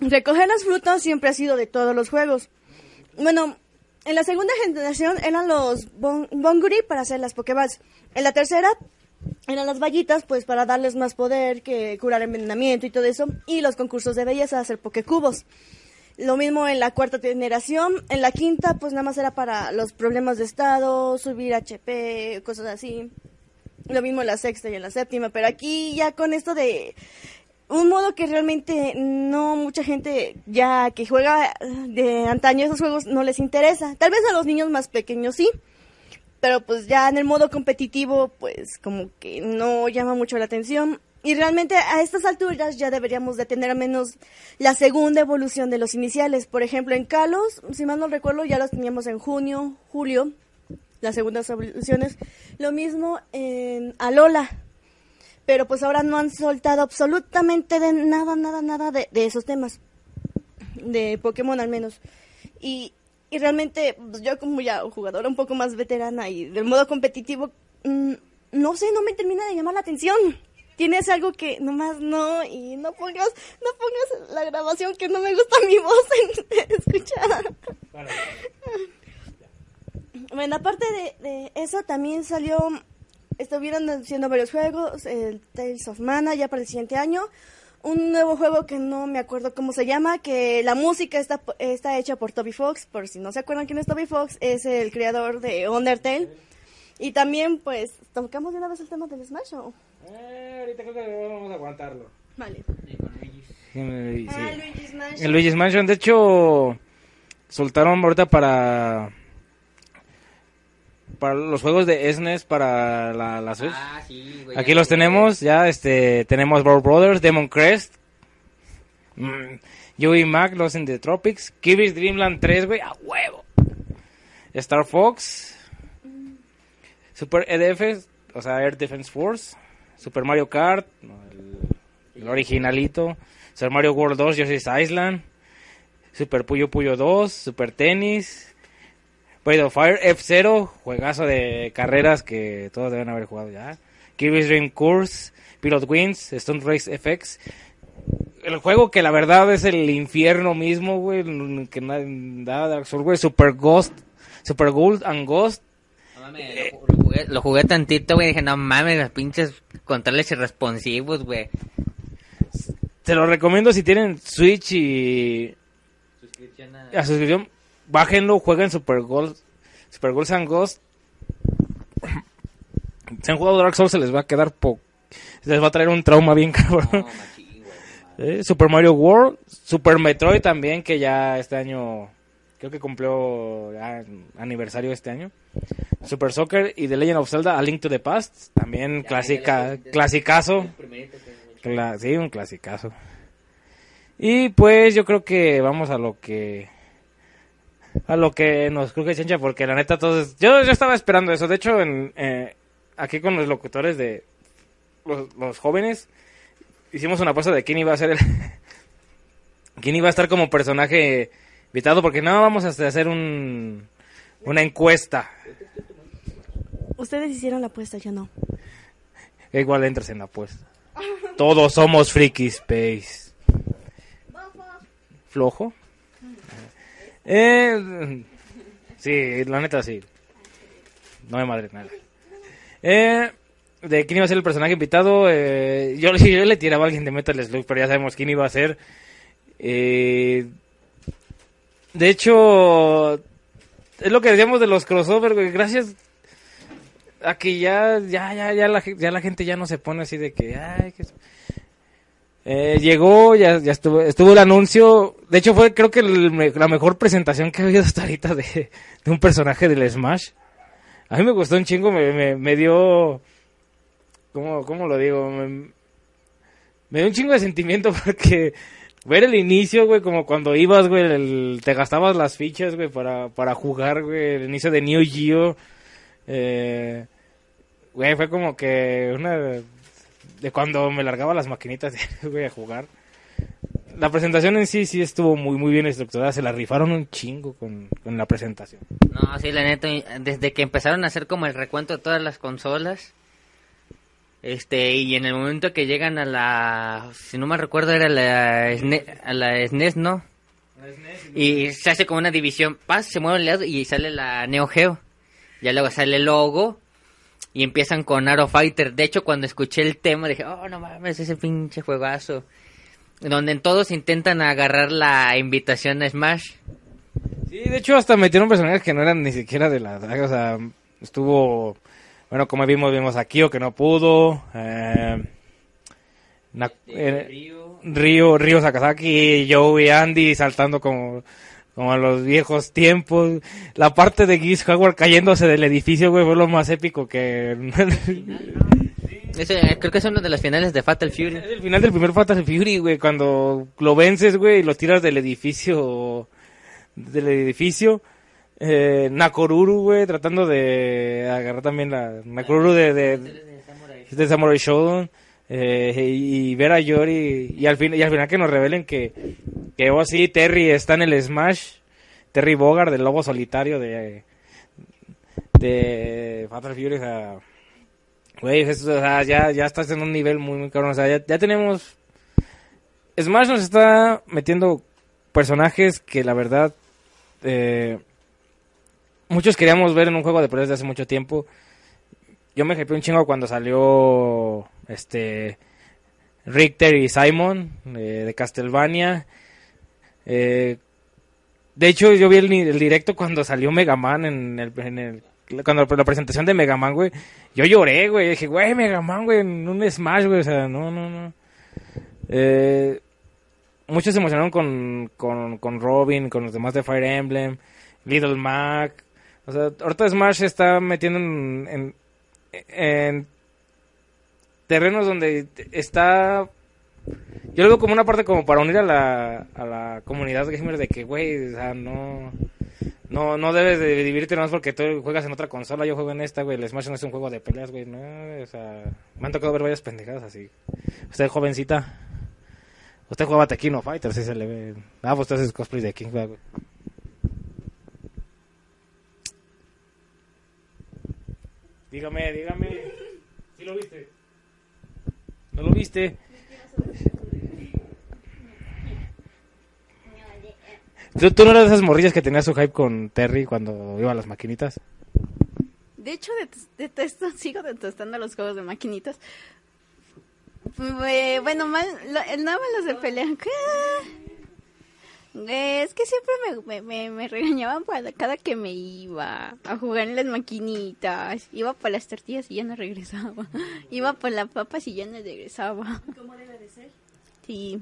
Recoger las frutas siempre ha sido de todos los juegos. Bueno, en la segunda generación eran los bon Bonguri para hacer las Pokéballs. En la tercera eran las vallitas, pues para darles más poder, que curar envenenamiento y todo eso. Y los concursos de belleza, hacer Pokécubos. Lo mismo en la cuarta generación. En la quinta, pues nada más era para los problemas de estado, subir HP, cosas así. Lo mismo en la sexta y en la séptima. Pero aquí ya con esto de un modo que realmente no mucha gente ya que juega de antaño esos juegos no les interesa. Tal vez a los niños más pequeños sí, pero pues ya en el modo competitivo pues como que no llama mucho la atención. Y realmente a estas alturas ya deberíamos de tener al menos la segunda evolución de los iniciales. Por ejemplo, en Kalos, si mal no recuerdo, ya los teníamos en junio, julio, las segundas evoluciones. Lo mismo en Alola, pero pues ahora no han soltado absolutamente de nada, nada, nada de, esos temas. De Pokémon al menos. Y, y realmente, pues, yo como ya jugadora un poco más veterana y del modo competitivo, mm, no sé, no me termina de llamar la atención. Tienes algo que nomás no, y no pongas, no pongas la grabación que no me gusta mi voz en escuchar. Bueno, aparte de, de eso, también salió, estuvieron haciendo varios juegos, el Tales of Mana ya para el siguiente año, un nuevo juego que no me acuerdo cómo se llama, que la música está, está hecha por Toby Fox, por si no se acuerdan quién es Toby Fox, es el creador de Undertale. Y también, pues, tocamos de una vez el tema del Smash, ¿o? Eh, ahorita creo que vamos a aguantarlo. Vale. Sí, sí. Ah, Luigi's Mansion. El Luigi's Mansion, de hecho, soltaron ahorita para para los juegos de SNES para la, la Switch. Ah, sí, güey, Aquí los tenemos, ya este tenemos Brawl Brothers, Demon Crest, mm, Joey Mac, Los in the Tropics, Kirby's Dreamland 3, güey, a huevo. Star Fox, Super EDF, o sea, Air Defense Force, Super Mario Kart, el, originalito, Super Mario World 2, Yoshi's Island, Super Puyo Puyo 2, Super Tennis, Breath of Fire, F-Zero, juegazo de carreras que todos deben haber jugado ya. Kirby's Dream Course, Pilot Wings, Stone Race FX. El juego que la verdad es el infierno mismo, güey, que na- da Dark Souls, güey, Super Ghost, Super Gold and Ghost. Mames, lo, lo jugué, lo jugué tantito, güey. Dije, no mames, los pinches controles irresponsivos, güey. Te lo recomiendo si tienen Switch y Suscripción a... a suscripción, bájenlo, jueguen Super Gold, Super Ghost and Ghost. Si han jugado Dark Souls se les va a quedar po les va a traer un trauma bien cabrón. No, machín, güey. Eh, Super Mario World, Super Metroid también, que ya este año, creo que cumplió ya aniversario este año. Super Soccer y The Legend of Zelda, A Link to the Past, también Ya, clásica, ya, clasicazo. Cla- sí, un clasicazo. Y pues yo creo que vamos a lo que a lo que nos cruje Chencha porque la neta todos yo yo estaba esperando eso. De hecho, en, eh, aquí con los locutores de los, los jóvenes hicimos una apuesta de quién iba a ser el quién iba a estar como personaje invitado porque no vamos a hacer un una encuesta. Ustedes hicieron la apuesta, yo no. Igual entras en la apuesta. Todos somos Freaky Space. Flojo. Eh, sí, la neta sí. No me madre nada. Eh, de quién iba a ser el personaje invitado. Eh, yo, yo le tiraba a alguien de Metal Slug, pero ya sabemos quién iba a ser. Eh, de hecho, es lo que decíamos de los crossover. Gracias a que ya, ya, ya, ya la, gente ya no se pone así de que, ay, que... Eh, llegó, ya, ya estuvo, estuvo el anuncio, De hecho, fue creo que la mejor presentación que he habido hasta ahorita de, un personaje del Smash. A mí me gustó un chingo, me, me, me dio... ¿cómo, ¿Cómo lo digo? Me, me dio un chingo de sentimiento porque ver el inicio, güey, como cuando ibas, güey, el- te gastabas las fichas, güey, para, para jugar, güey, el inicio de Neo Geo. Eh, güey, fue como que una... De cuando me largaba las maquinitas, güey, a jugar. La presentación en sí sí estuvo muy muy bien estructurada, se la rifaron un chingo con, con la presentación. No, sí, la neta, desde que empezaron a hacer como el recuento de todas las consolas, este, y en el momento que llegan a la, si no me recuerdo, era la, SNES, a la SNES, ¿no? Y se hace como una división, paz, se mueve el lado y sale la Neo Geo. Ya luego sale el logo y empiezan con Arrow Fighter. De hecho, cuando escuché el tema dije, oh, no mames, ese pinche juegazo. Donde todos intentan agarrar la invitación a Smash. Sí, de hecho hasta metieron personajes que no eran ni siquiera de la saga, o sea, estuvo, bueno, como vimos, vimos a Kyo que no pudo, eh, Na- eh, Ryo, Ryo Sakazaki, Joe y Andy saltando como, como a los viejos tiempos. La parte de Geese Howard cayéndose del edificio, güey, fue lo más épico que... Ese, eh, creo que es uno de los finales de Fatal Fury. Es el final del primer Fatal Fury, güey, cuando lo vences, güey, y lo tiras del edificio, del edificio. Eh, Nakoruru, güey, tratando de agarrar también la Nakoruru de, de, Samurai Shodown. Eh, y, y ver a Yori y al fin y al final que nos revelen que que oh sí Terry está en el Smash Terry Bogard del lobo solitario de de Fatal Fury Güey, o ya, ya estás en un nivel muy, muy cabrón. O sea, ya, ya tenemos. Smash nos está metiendo personajes que la verdad. eh, muchos queríamos ver en un juego de peleas de hace mucho tiempo. Yo me hypeé un chingo cuando salió. Este. Richter y Simon eh, de Castlevania. Eh, de hecho, yo vi el, directo cuando salió Mega Man en el, en el cuando la presentación de Mega Man, güey, yo lloré, güey. Dije, güey, Mega Man, güey, en un Smash, güey. O sea, no, no, no. Eh, muchos se emocionaron con, con, con Robin, con los demás de Fire Emblem, Little Mac. O sea, ahorita Smash está metiendo en, en, en terrenos donde está... Yo lo veo como una parte como para unir a la, a la comunidad gamer de que, güey, o sea, no... No, no debes de dividirte más porque tú juegas en otra consola, yo juego en esta, güey. El Smash no es un juego de peleas, güey. No, o sea, me han tocado ver varias pendejadas así. Usted, jovencita, usted jugaba Tekkino Fighter, sí se le ve. Ah, pues usted hace cosplay de King, güey. Dígame, dígame. ¿Sí lo viste? ¿No lo viste? ¿Tú, tú no eras de esas morrillas que tenía su hype con Terry cuando iba a las maquinitas? De hecho, det- detesto, sigo detestando los juegos de maquinitas. Bueno, mal, lo- el nada más los de pelea. ¿qué? Es que siempre me, me, me, me regañaban para cada que me iba a jugar en las maquinitas. Iba por las tortillas y ya no regresaba. Iba por las papas y ya no regresaba. ¿Cómo debe de ser? Sí,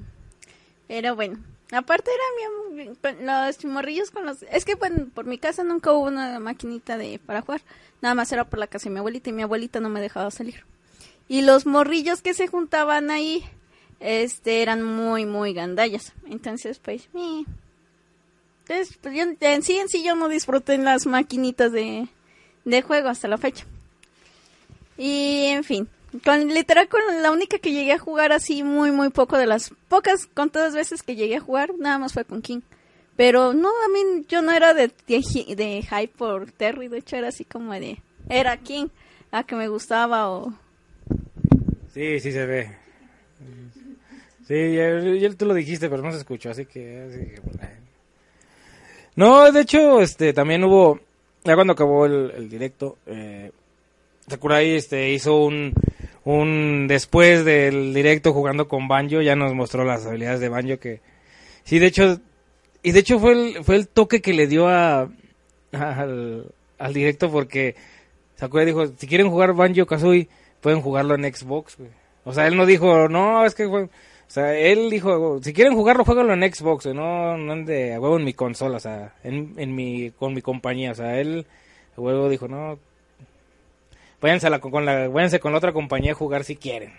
pero bueno. Aparte era mi, los morrillos con los... Es que bueno, por mi casa nunca hubo una maquinita de para jugar. Nada más era por la casa de mi abuelita y mi abuelita no me dejaba salir. Y los morrillos que se juntaban ahí, este, eran muy, muy gandallas. Entonces, pues. Entonces, pues yo en sí, en sí yo no disfruté en las maquinitas de, de juego hasta la fecha. Y en fin, con literal con la única que llegué a jugar así muy muy poco de las pocas contadas veces que llegué a jugar, nada más fue con King. Pero no, a mí yo no era de, de, de hype por Terry, de hecho era así como de era King, la que me gustaba o Sí, sí se ve. Sí, ya, tú lo dijiste, pero no se escuchó, así que... No, de hecho, este, también hubo... Ya cuando acabó el, directo, eh, Sakurai este, hizo un, un... Después del directo jugando con Banjo, ya nos mostró las habilidades de Banjo que... Sí, de hecho... Y de hecho fue el, fue el toque que le dio a, al, directo porque Sakurai dijo, si quieren jugar Banjo Kazooie, pueden jugarlo en Xbox. O sea, él no dijo, no, es que, o sea, él dijo, si quieren jugarlo, jueguenlo en Xbox, güey, no, no ande a huevo en mi consola, o sea, en, en mi, con mi compañía, o sea, él, dijo, no, váyanse, la, con la, váyanse con la otra compañía a jugar si quieren.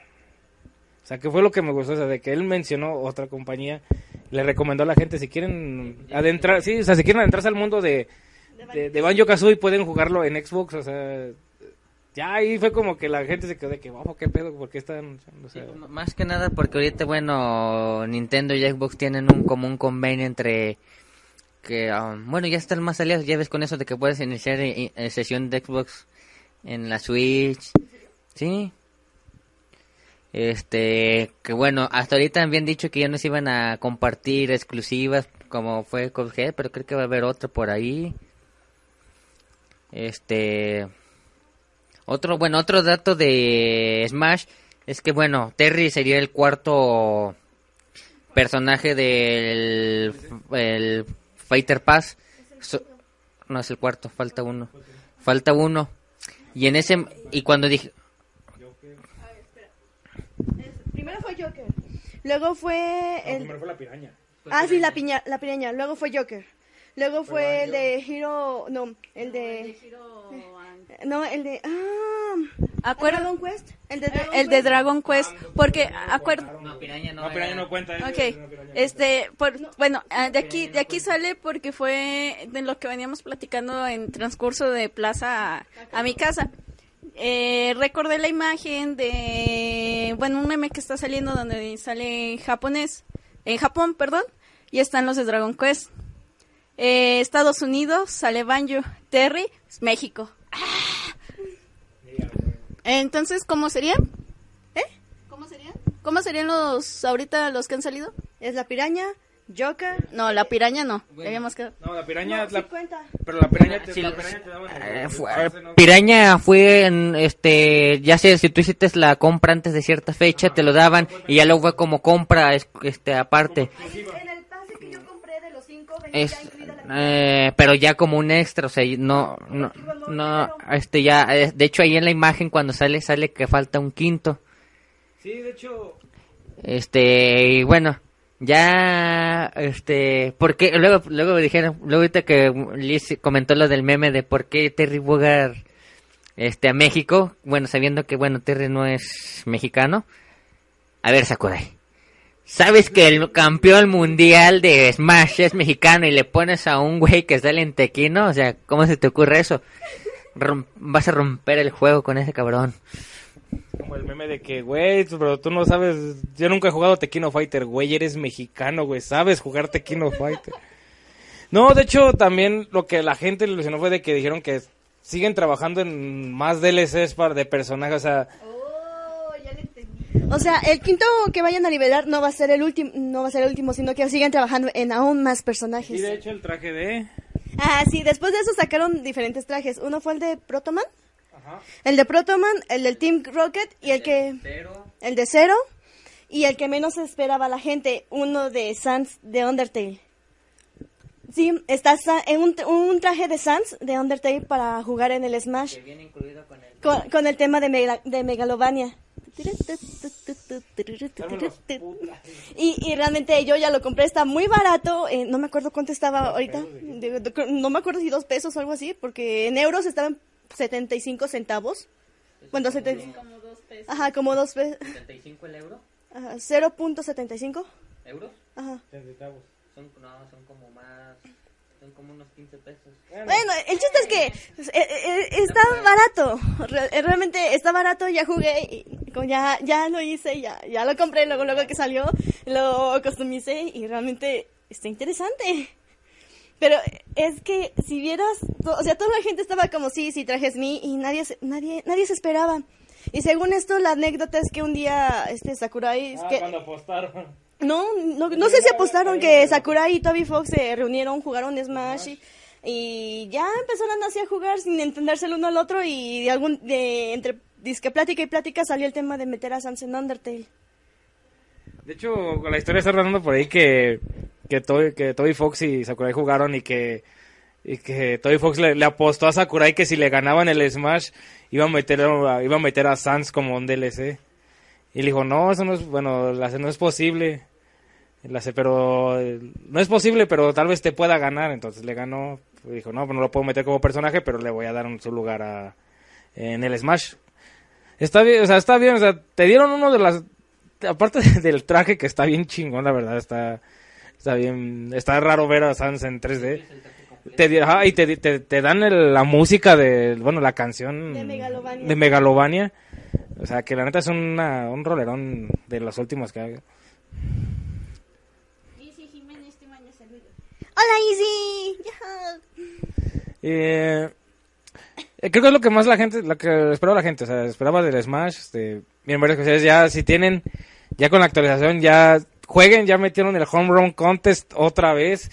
O sea, que fue lo que me gustó, o sea, de que él mencionó otra compañía, le recomendó a la gente si quieren adentrar, sí, o sea, si quieren adentrarse al mundo de, de, de Banjo Kazooie pueden jugarlo en Xbox, o sea, ya ahí fue como que la gente se quedó de que, vamos, qué pedo, porque están, o sea, M- Más que nada porque ahorita, bueno, Nintendo y Xbox tienen un común convenio entre que, um, bueno, ya están más aliados, ya ves con eso de que puedes iniciar eh, eh, sesión de Xbox en la Switch, ¿sí? Este, que bueno, hasta ahorita habían dicho que ya no se iban a compartir exclusivas como fue Cuphead, pero creo que va a haber otra por ahí. Este, otro, bueno, otro dato de Smash es que, bueno, Terry sería el cuarto personaje del el Fighter Pass. So- no es el cuarto, falta uno. Falta uno. Y en ese, y cuando dije, Primero fue Joker. Luego fue el... primero fue la piraña. Ah, sí, la, piña, la piraña. Luego fue Joker. Luego fue el de Hero... No, el de... No, el de... Ah... Acuerdo. Dragon Quest. El de Dragon El de Quest. Dragon Quest, porque acuerdo. no, piraña no, No, piraña era- no cuenta. piraña. este, por, bueno, ah, de aquí, de aquí sale porque fue de lo que veníamos platicando en transcurso de plaza a, a mi casa. Eh, recordé la imagen de, bueno, un meme que está saliendo donde sale en japonés, en Japón, perdón, y están los de Dragon Quest. Eh, Estados Unidos, sale Banjo, Terry, México. ¡Ah! Entonces, ¿cómo serían? ¿Eh? ¿Cómo serían? ¿Cómo serían los ahorita los que han salido? Es la piraña, Joker... No, la piraña no. Habíamos quedado. No, la piraña, No, la- sí cuenta. pero la piraña te, Sí, la piraña te daban Eh, el- fue-. Piraña fue en, este, ya sé, si tú hiciste la compra antes de cierta fecha, te lo daban y ya luego fue como compra, es- este, aparte. En el pase que yo compré de los cinco venía Es, ya eh, pero ya como un extra, o sea, no, no, no, este, ya, eh, de hecho ahí en la imagen cuando sale, sale que falta un quinto. Sí, de hecho, Este, y bueno, ya, este, porque luego, luego dijeron, luego ahorita que Liz comentó lo del meme de por qué Terry Bogard, este, a México, bueno, sabiendo que, bueno, Terry no es mexicano. A ver, Sakurai. ¿Sabes que el campeón mundial de Smash es mexicano y le pones a un güey que sale en tequino? O sea, ¿cómo se te ocurre eso? Vas a romper el juego con ese cabrón. como el meme de que, güey, pero tú no sabes, yo nunca he jugado Tequino Fighter, güey, eres mexicano, güey, sabes jugar Tequino Fighter. No, de hecho, también lo que la gente le ilusionó fue de que dijeron que siguen trabajando en más DLCs para, de personajes, o sea, O sea, el quinto que vayan a liberar no va a ser el último, no va a ser el último, sino que siguen trabajando en aún más personajes. y de hecho el traje de... Ah, sí, después de eso sacaron diferentes trajes. Uno fue el de Protoman, Ajá. el de Protoman, el del Team Rocket y el que el de Zero y el que menos esperaba la gente, uno de Sans de Undertale. Sí, está en un, un traje de Sans de Undertale para jugar en el Smash con, con el tema de, Mega- de Megalovania. Y, y realmente yo ya lo compré, está muy barato, eh, no me acuerdo cuánto estaba ahorita, de- de- no me acuerdo si dos pesos o algo así, porque en euros estaban 75 centavos. Bueno, 70 Ajá, como dos pesos. ¿75 el euro? Ajá, 0.75. ¿Euros? Ajá. Son, no, son como más, como unos 15 pesos. Bueno, el chiste es que eh, eh, está barato. Re- eh, realmente está barato, ya jugué, y ya, ya lo hice, ya, ya lo compré, luego, luego que salió, lo customicé y realmente está interesante. Pero es que si vieras, to- o sea, toda la gente estaba como sí, sí trajes mí y nadie, se- nadie, nadie se esperaba. Y según esto, la anécdota es que un día, este, Sakurai, Ah, que, cuando apostaron. No, no, no sé si apostaron que Sakurai y Toby Fox se reunieron, jugaron Smash y, y ya empezaron así a jugar sin entenderse el uno al otro y de algún, de, entre disque plática y plática salió el tema de meter a Sans en Undertale. De hecho, la historia está rondando por ahí que, que, Toby, que Toby Fox y Sakurai jugaron y que, y que Toby Fox le, le apostó a Sakurai que si le ganaban el Smash iba a meter a, iba a, meter a Sans como un DLC. Y le dijo, no, eso no es, bueno, la- no es posible. La sé, pero eh, no es posible, pero tal vez te pueda ganar. Entonces le ganó. Dijo, no, pues no lo puedo meter como personaje, pero le voy a dar un, su lugar a, en el Smash. Está bien, o sea, está bien, o sea, te dieron uno de las... Aparte del traje que está bien chingón, la verdad, está... Está bien, está raro ver a Sans en 3D. Te, ajá, y te, te, te dan el- la música de, bueno, la canción De Megalovania. de Megalovania. O sea, que la neta es una, un rolerón de los últimos que hay. Hola, Easy. Eh, creo que es lo que más la gente, lo que esperaba la gente, o sea, esperaba del Smash, este, bien varias cosas, ya si tienen, ya con la actualización, ya jueguen, ya metieron el Home Run Contest otra vez,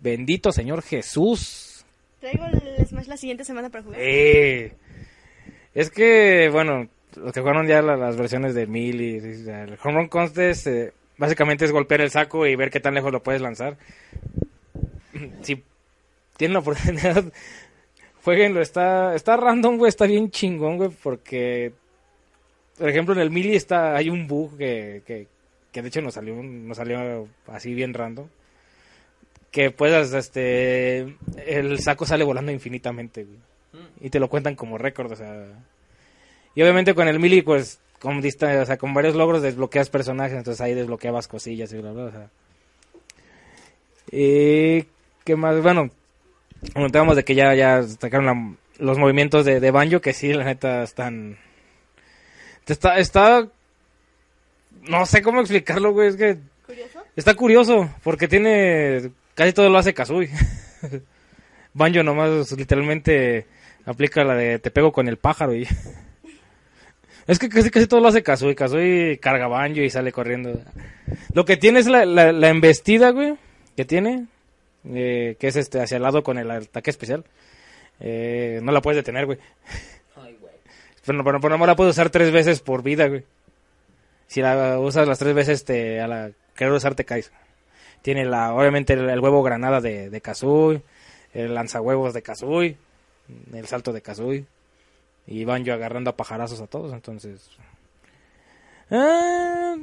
bendito Señor Jesús. Traigo el Smash la siguiente semana para jugar. Eh, es que, bueno, los que jugaron ya la- las versiones de Mil y, y, el Home Run Contest, eh, básicamente es golpear el saco y ver qué tan lejos lo puedes lanzar. Si tienen la oportunidad, jueguenlo, está, está random, güey, está bien chingón, güey, porque, por ejemplo, en el Mili está, hay un bug que, que, de hecho nos salió, nos salió así bien random. Que puedas, este, el saco sale volando infinitamente, y te lo cuentan como récord, o sea. Y obviamente con el Mili, pues, con, o sea, con varios logros desbloqueas personajes, entonces ahí desbloqueabas cosillas y bla, bla, sea. Y, ¿qué más? Bueno, comentábamos de que ya, ya sacaron la- los movimientos de, de Banjo, que sí, la neta, están... Está, está... No sé cómo explicarlo, güey, es que... ¿Curioso? Está curioso, porque tiene... Casi todo lo hace Kazooie. Banjo nomás literalmente aplica la de te pego con el pájaro y... Es que casi, casi todo lo hace Kazooie. Kazooie carga Banjo y sale corriendo. Lo que tiene es la, la, la embestida, güey, que tiene, eh, que es este hacia el lado con el ataque especial. Eh, no la puedes detener, güey. Pero, pero, pero no la puedes usar tres veces por vida, güey. Si la usas las tres veces, te, a la querer usar te caes. Tiene la, obviamente el, el huevo granada de, de Kazooie, el lanzahuevos de Kazooie, el salto de Kazooie. Y van yo agarrando a pajarazos a todos, entonces... Ah,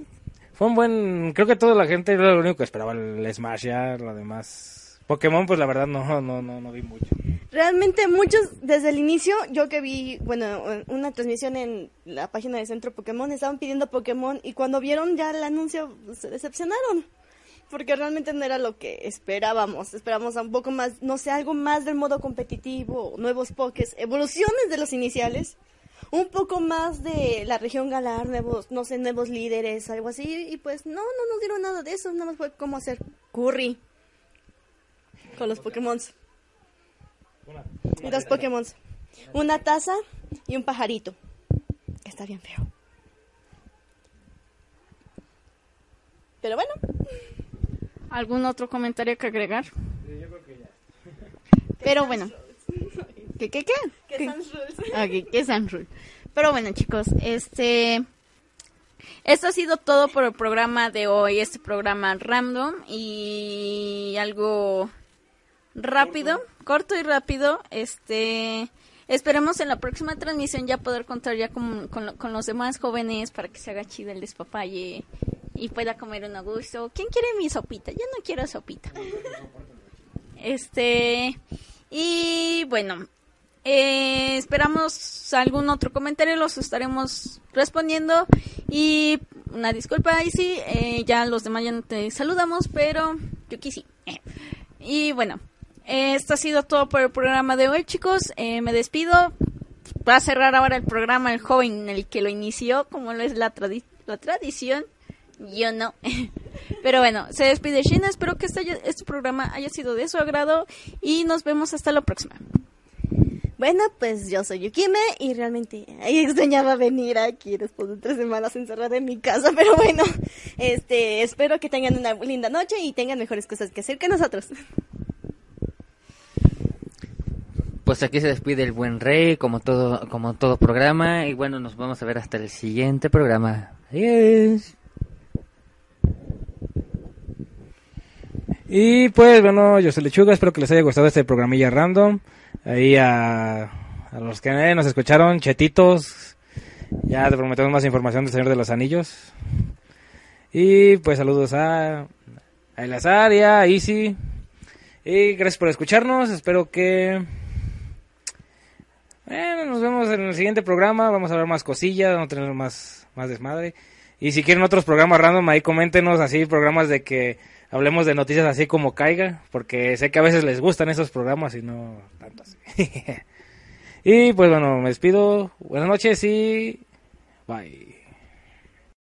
fue un buen... Creo que toda la gente era lo único que esperaba el Smash ya, lo demás... Pokémon, pues la verdad no, no, no, no vi mucho. Realmente muchos, desde el inicio, yo que vi, bueno, una transmisión en la página de Centro Pokémon, estaban pidiendo Pokémon y cuando vieron ya el anuncio pues, se decepcionaron. Porque realmente no era lo que esperábamos. Esperábamos un poco más, no sé, algo más del modo competitivo, nuevos Pokés, evoluciones de los iniciales. Un poco más de la región Galar, nuevos, no sé, nuevos líderes, algo así. Y pues no, no nos dieron nada de eso. Nada más fue como hacer curry con los Pokémon. Y dos Pokémon. Una taza y un pajarito. Está bien feo. Pero bueno, ¿Algún otro comentario que agregar? Pero bueno. ¿Qué, qué, qué? ¿qué son rules? Ok, ¿qué es Unrule? Pero bueno, chicos, este... Esto ha sido todo por el programa de hoy, este programa random y algo rápido, corto y rápido. Este, esperemos en la próxima transmisión ya poder contar ya con, con, lo- con los demás jóvenes para que se haga chido el despapalle y pueda comer un a gusto. ¿Quién quiere mi sopita? Yo no quiero sopita. Este, y bueno, eh, esperamos algún otro comentario, los estaremos respondiendo. Y una disculpa, ahí sí, eh, ya los demás ya no te saludamos, pero yo aquí sí. Y bueno, esto ha sido todo por el programa de hoy, chicos. Eh, me despido. Va a cerrar ahora el programa el joven el que lo inició, como lo es la, tradi- la tradición. Yo no. Pero bueno, se despide Shina. Espero que este, este programa haya sido de su agrado y nos vemos hasta la próxima. Bueno, pues yo soy Yukime y realmente ahí extrañaba venir aquí después de tres semanas encerrada en mi casa, pero bueno, este, espero que tengan una linda noche y tengan mejores cosas que hacer que nosotros. Pues aquí se despide el buen rey, como todo, como todo programa, y bueno, nos vamos a ver hasta el siguiente programa. Adiós. Y pues bueno, yo soy Lechuga, espero que les haya gustado este programilla random. Ahí a, a los que eh, nos escucharon, chetitos, Ya te prometemos más información del Señor de los Anillos. Y pues saludos a, a Elazar y a Easy. Y gracias por escucharnos. Espero que... Bueno, nos vemos en el siguiente programa. Vamos a ver más cosillas, vamos a tener más, más desmadre. Y si quieren otros programas random, ahí coméntenos así, programas de que hablemos de noticias así como caiga, porque sé que a veces les gustan esos programas y no tanto así. y pues bueno, me despido. Buenas noches y bye.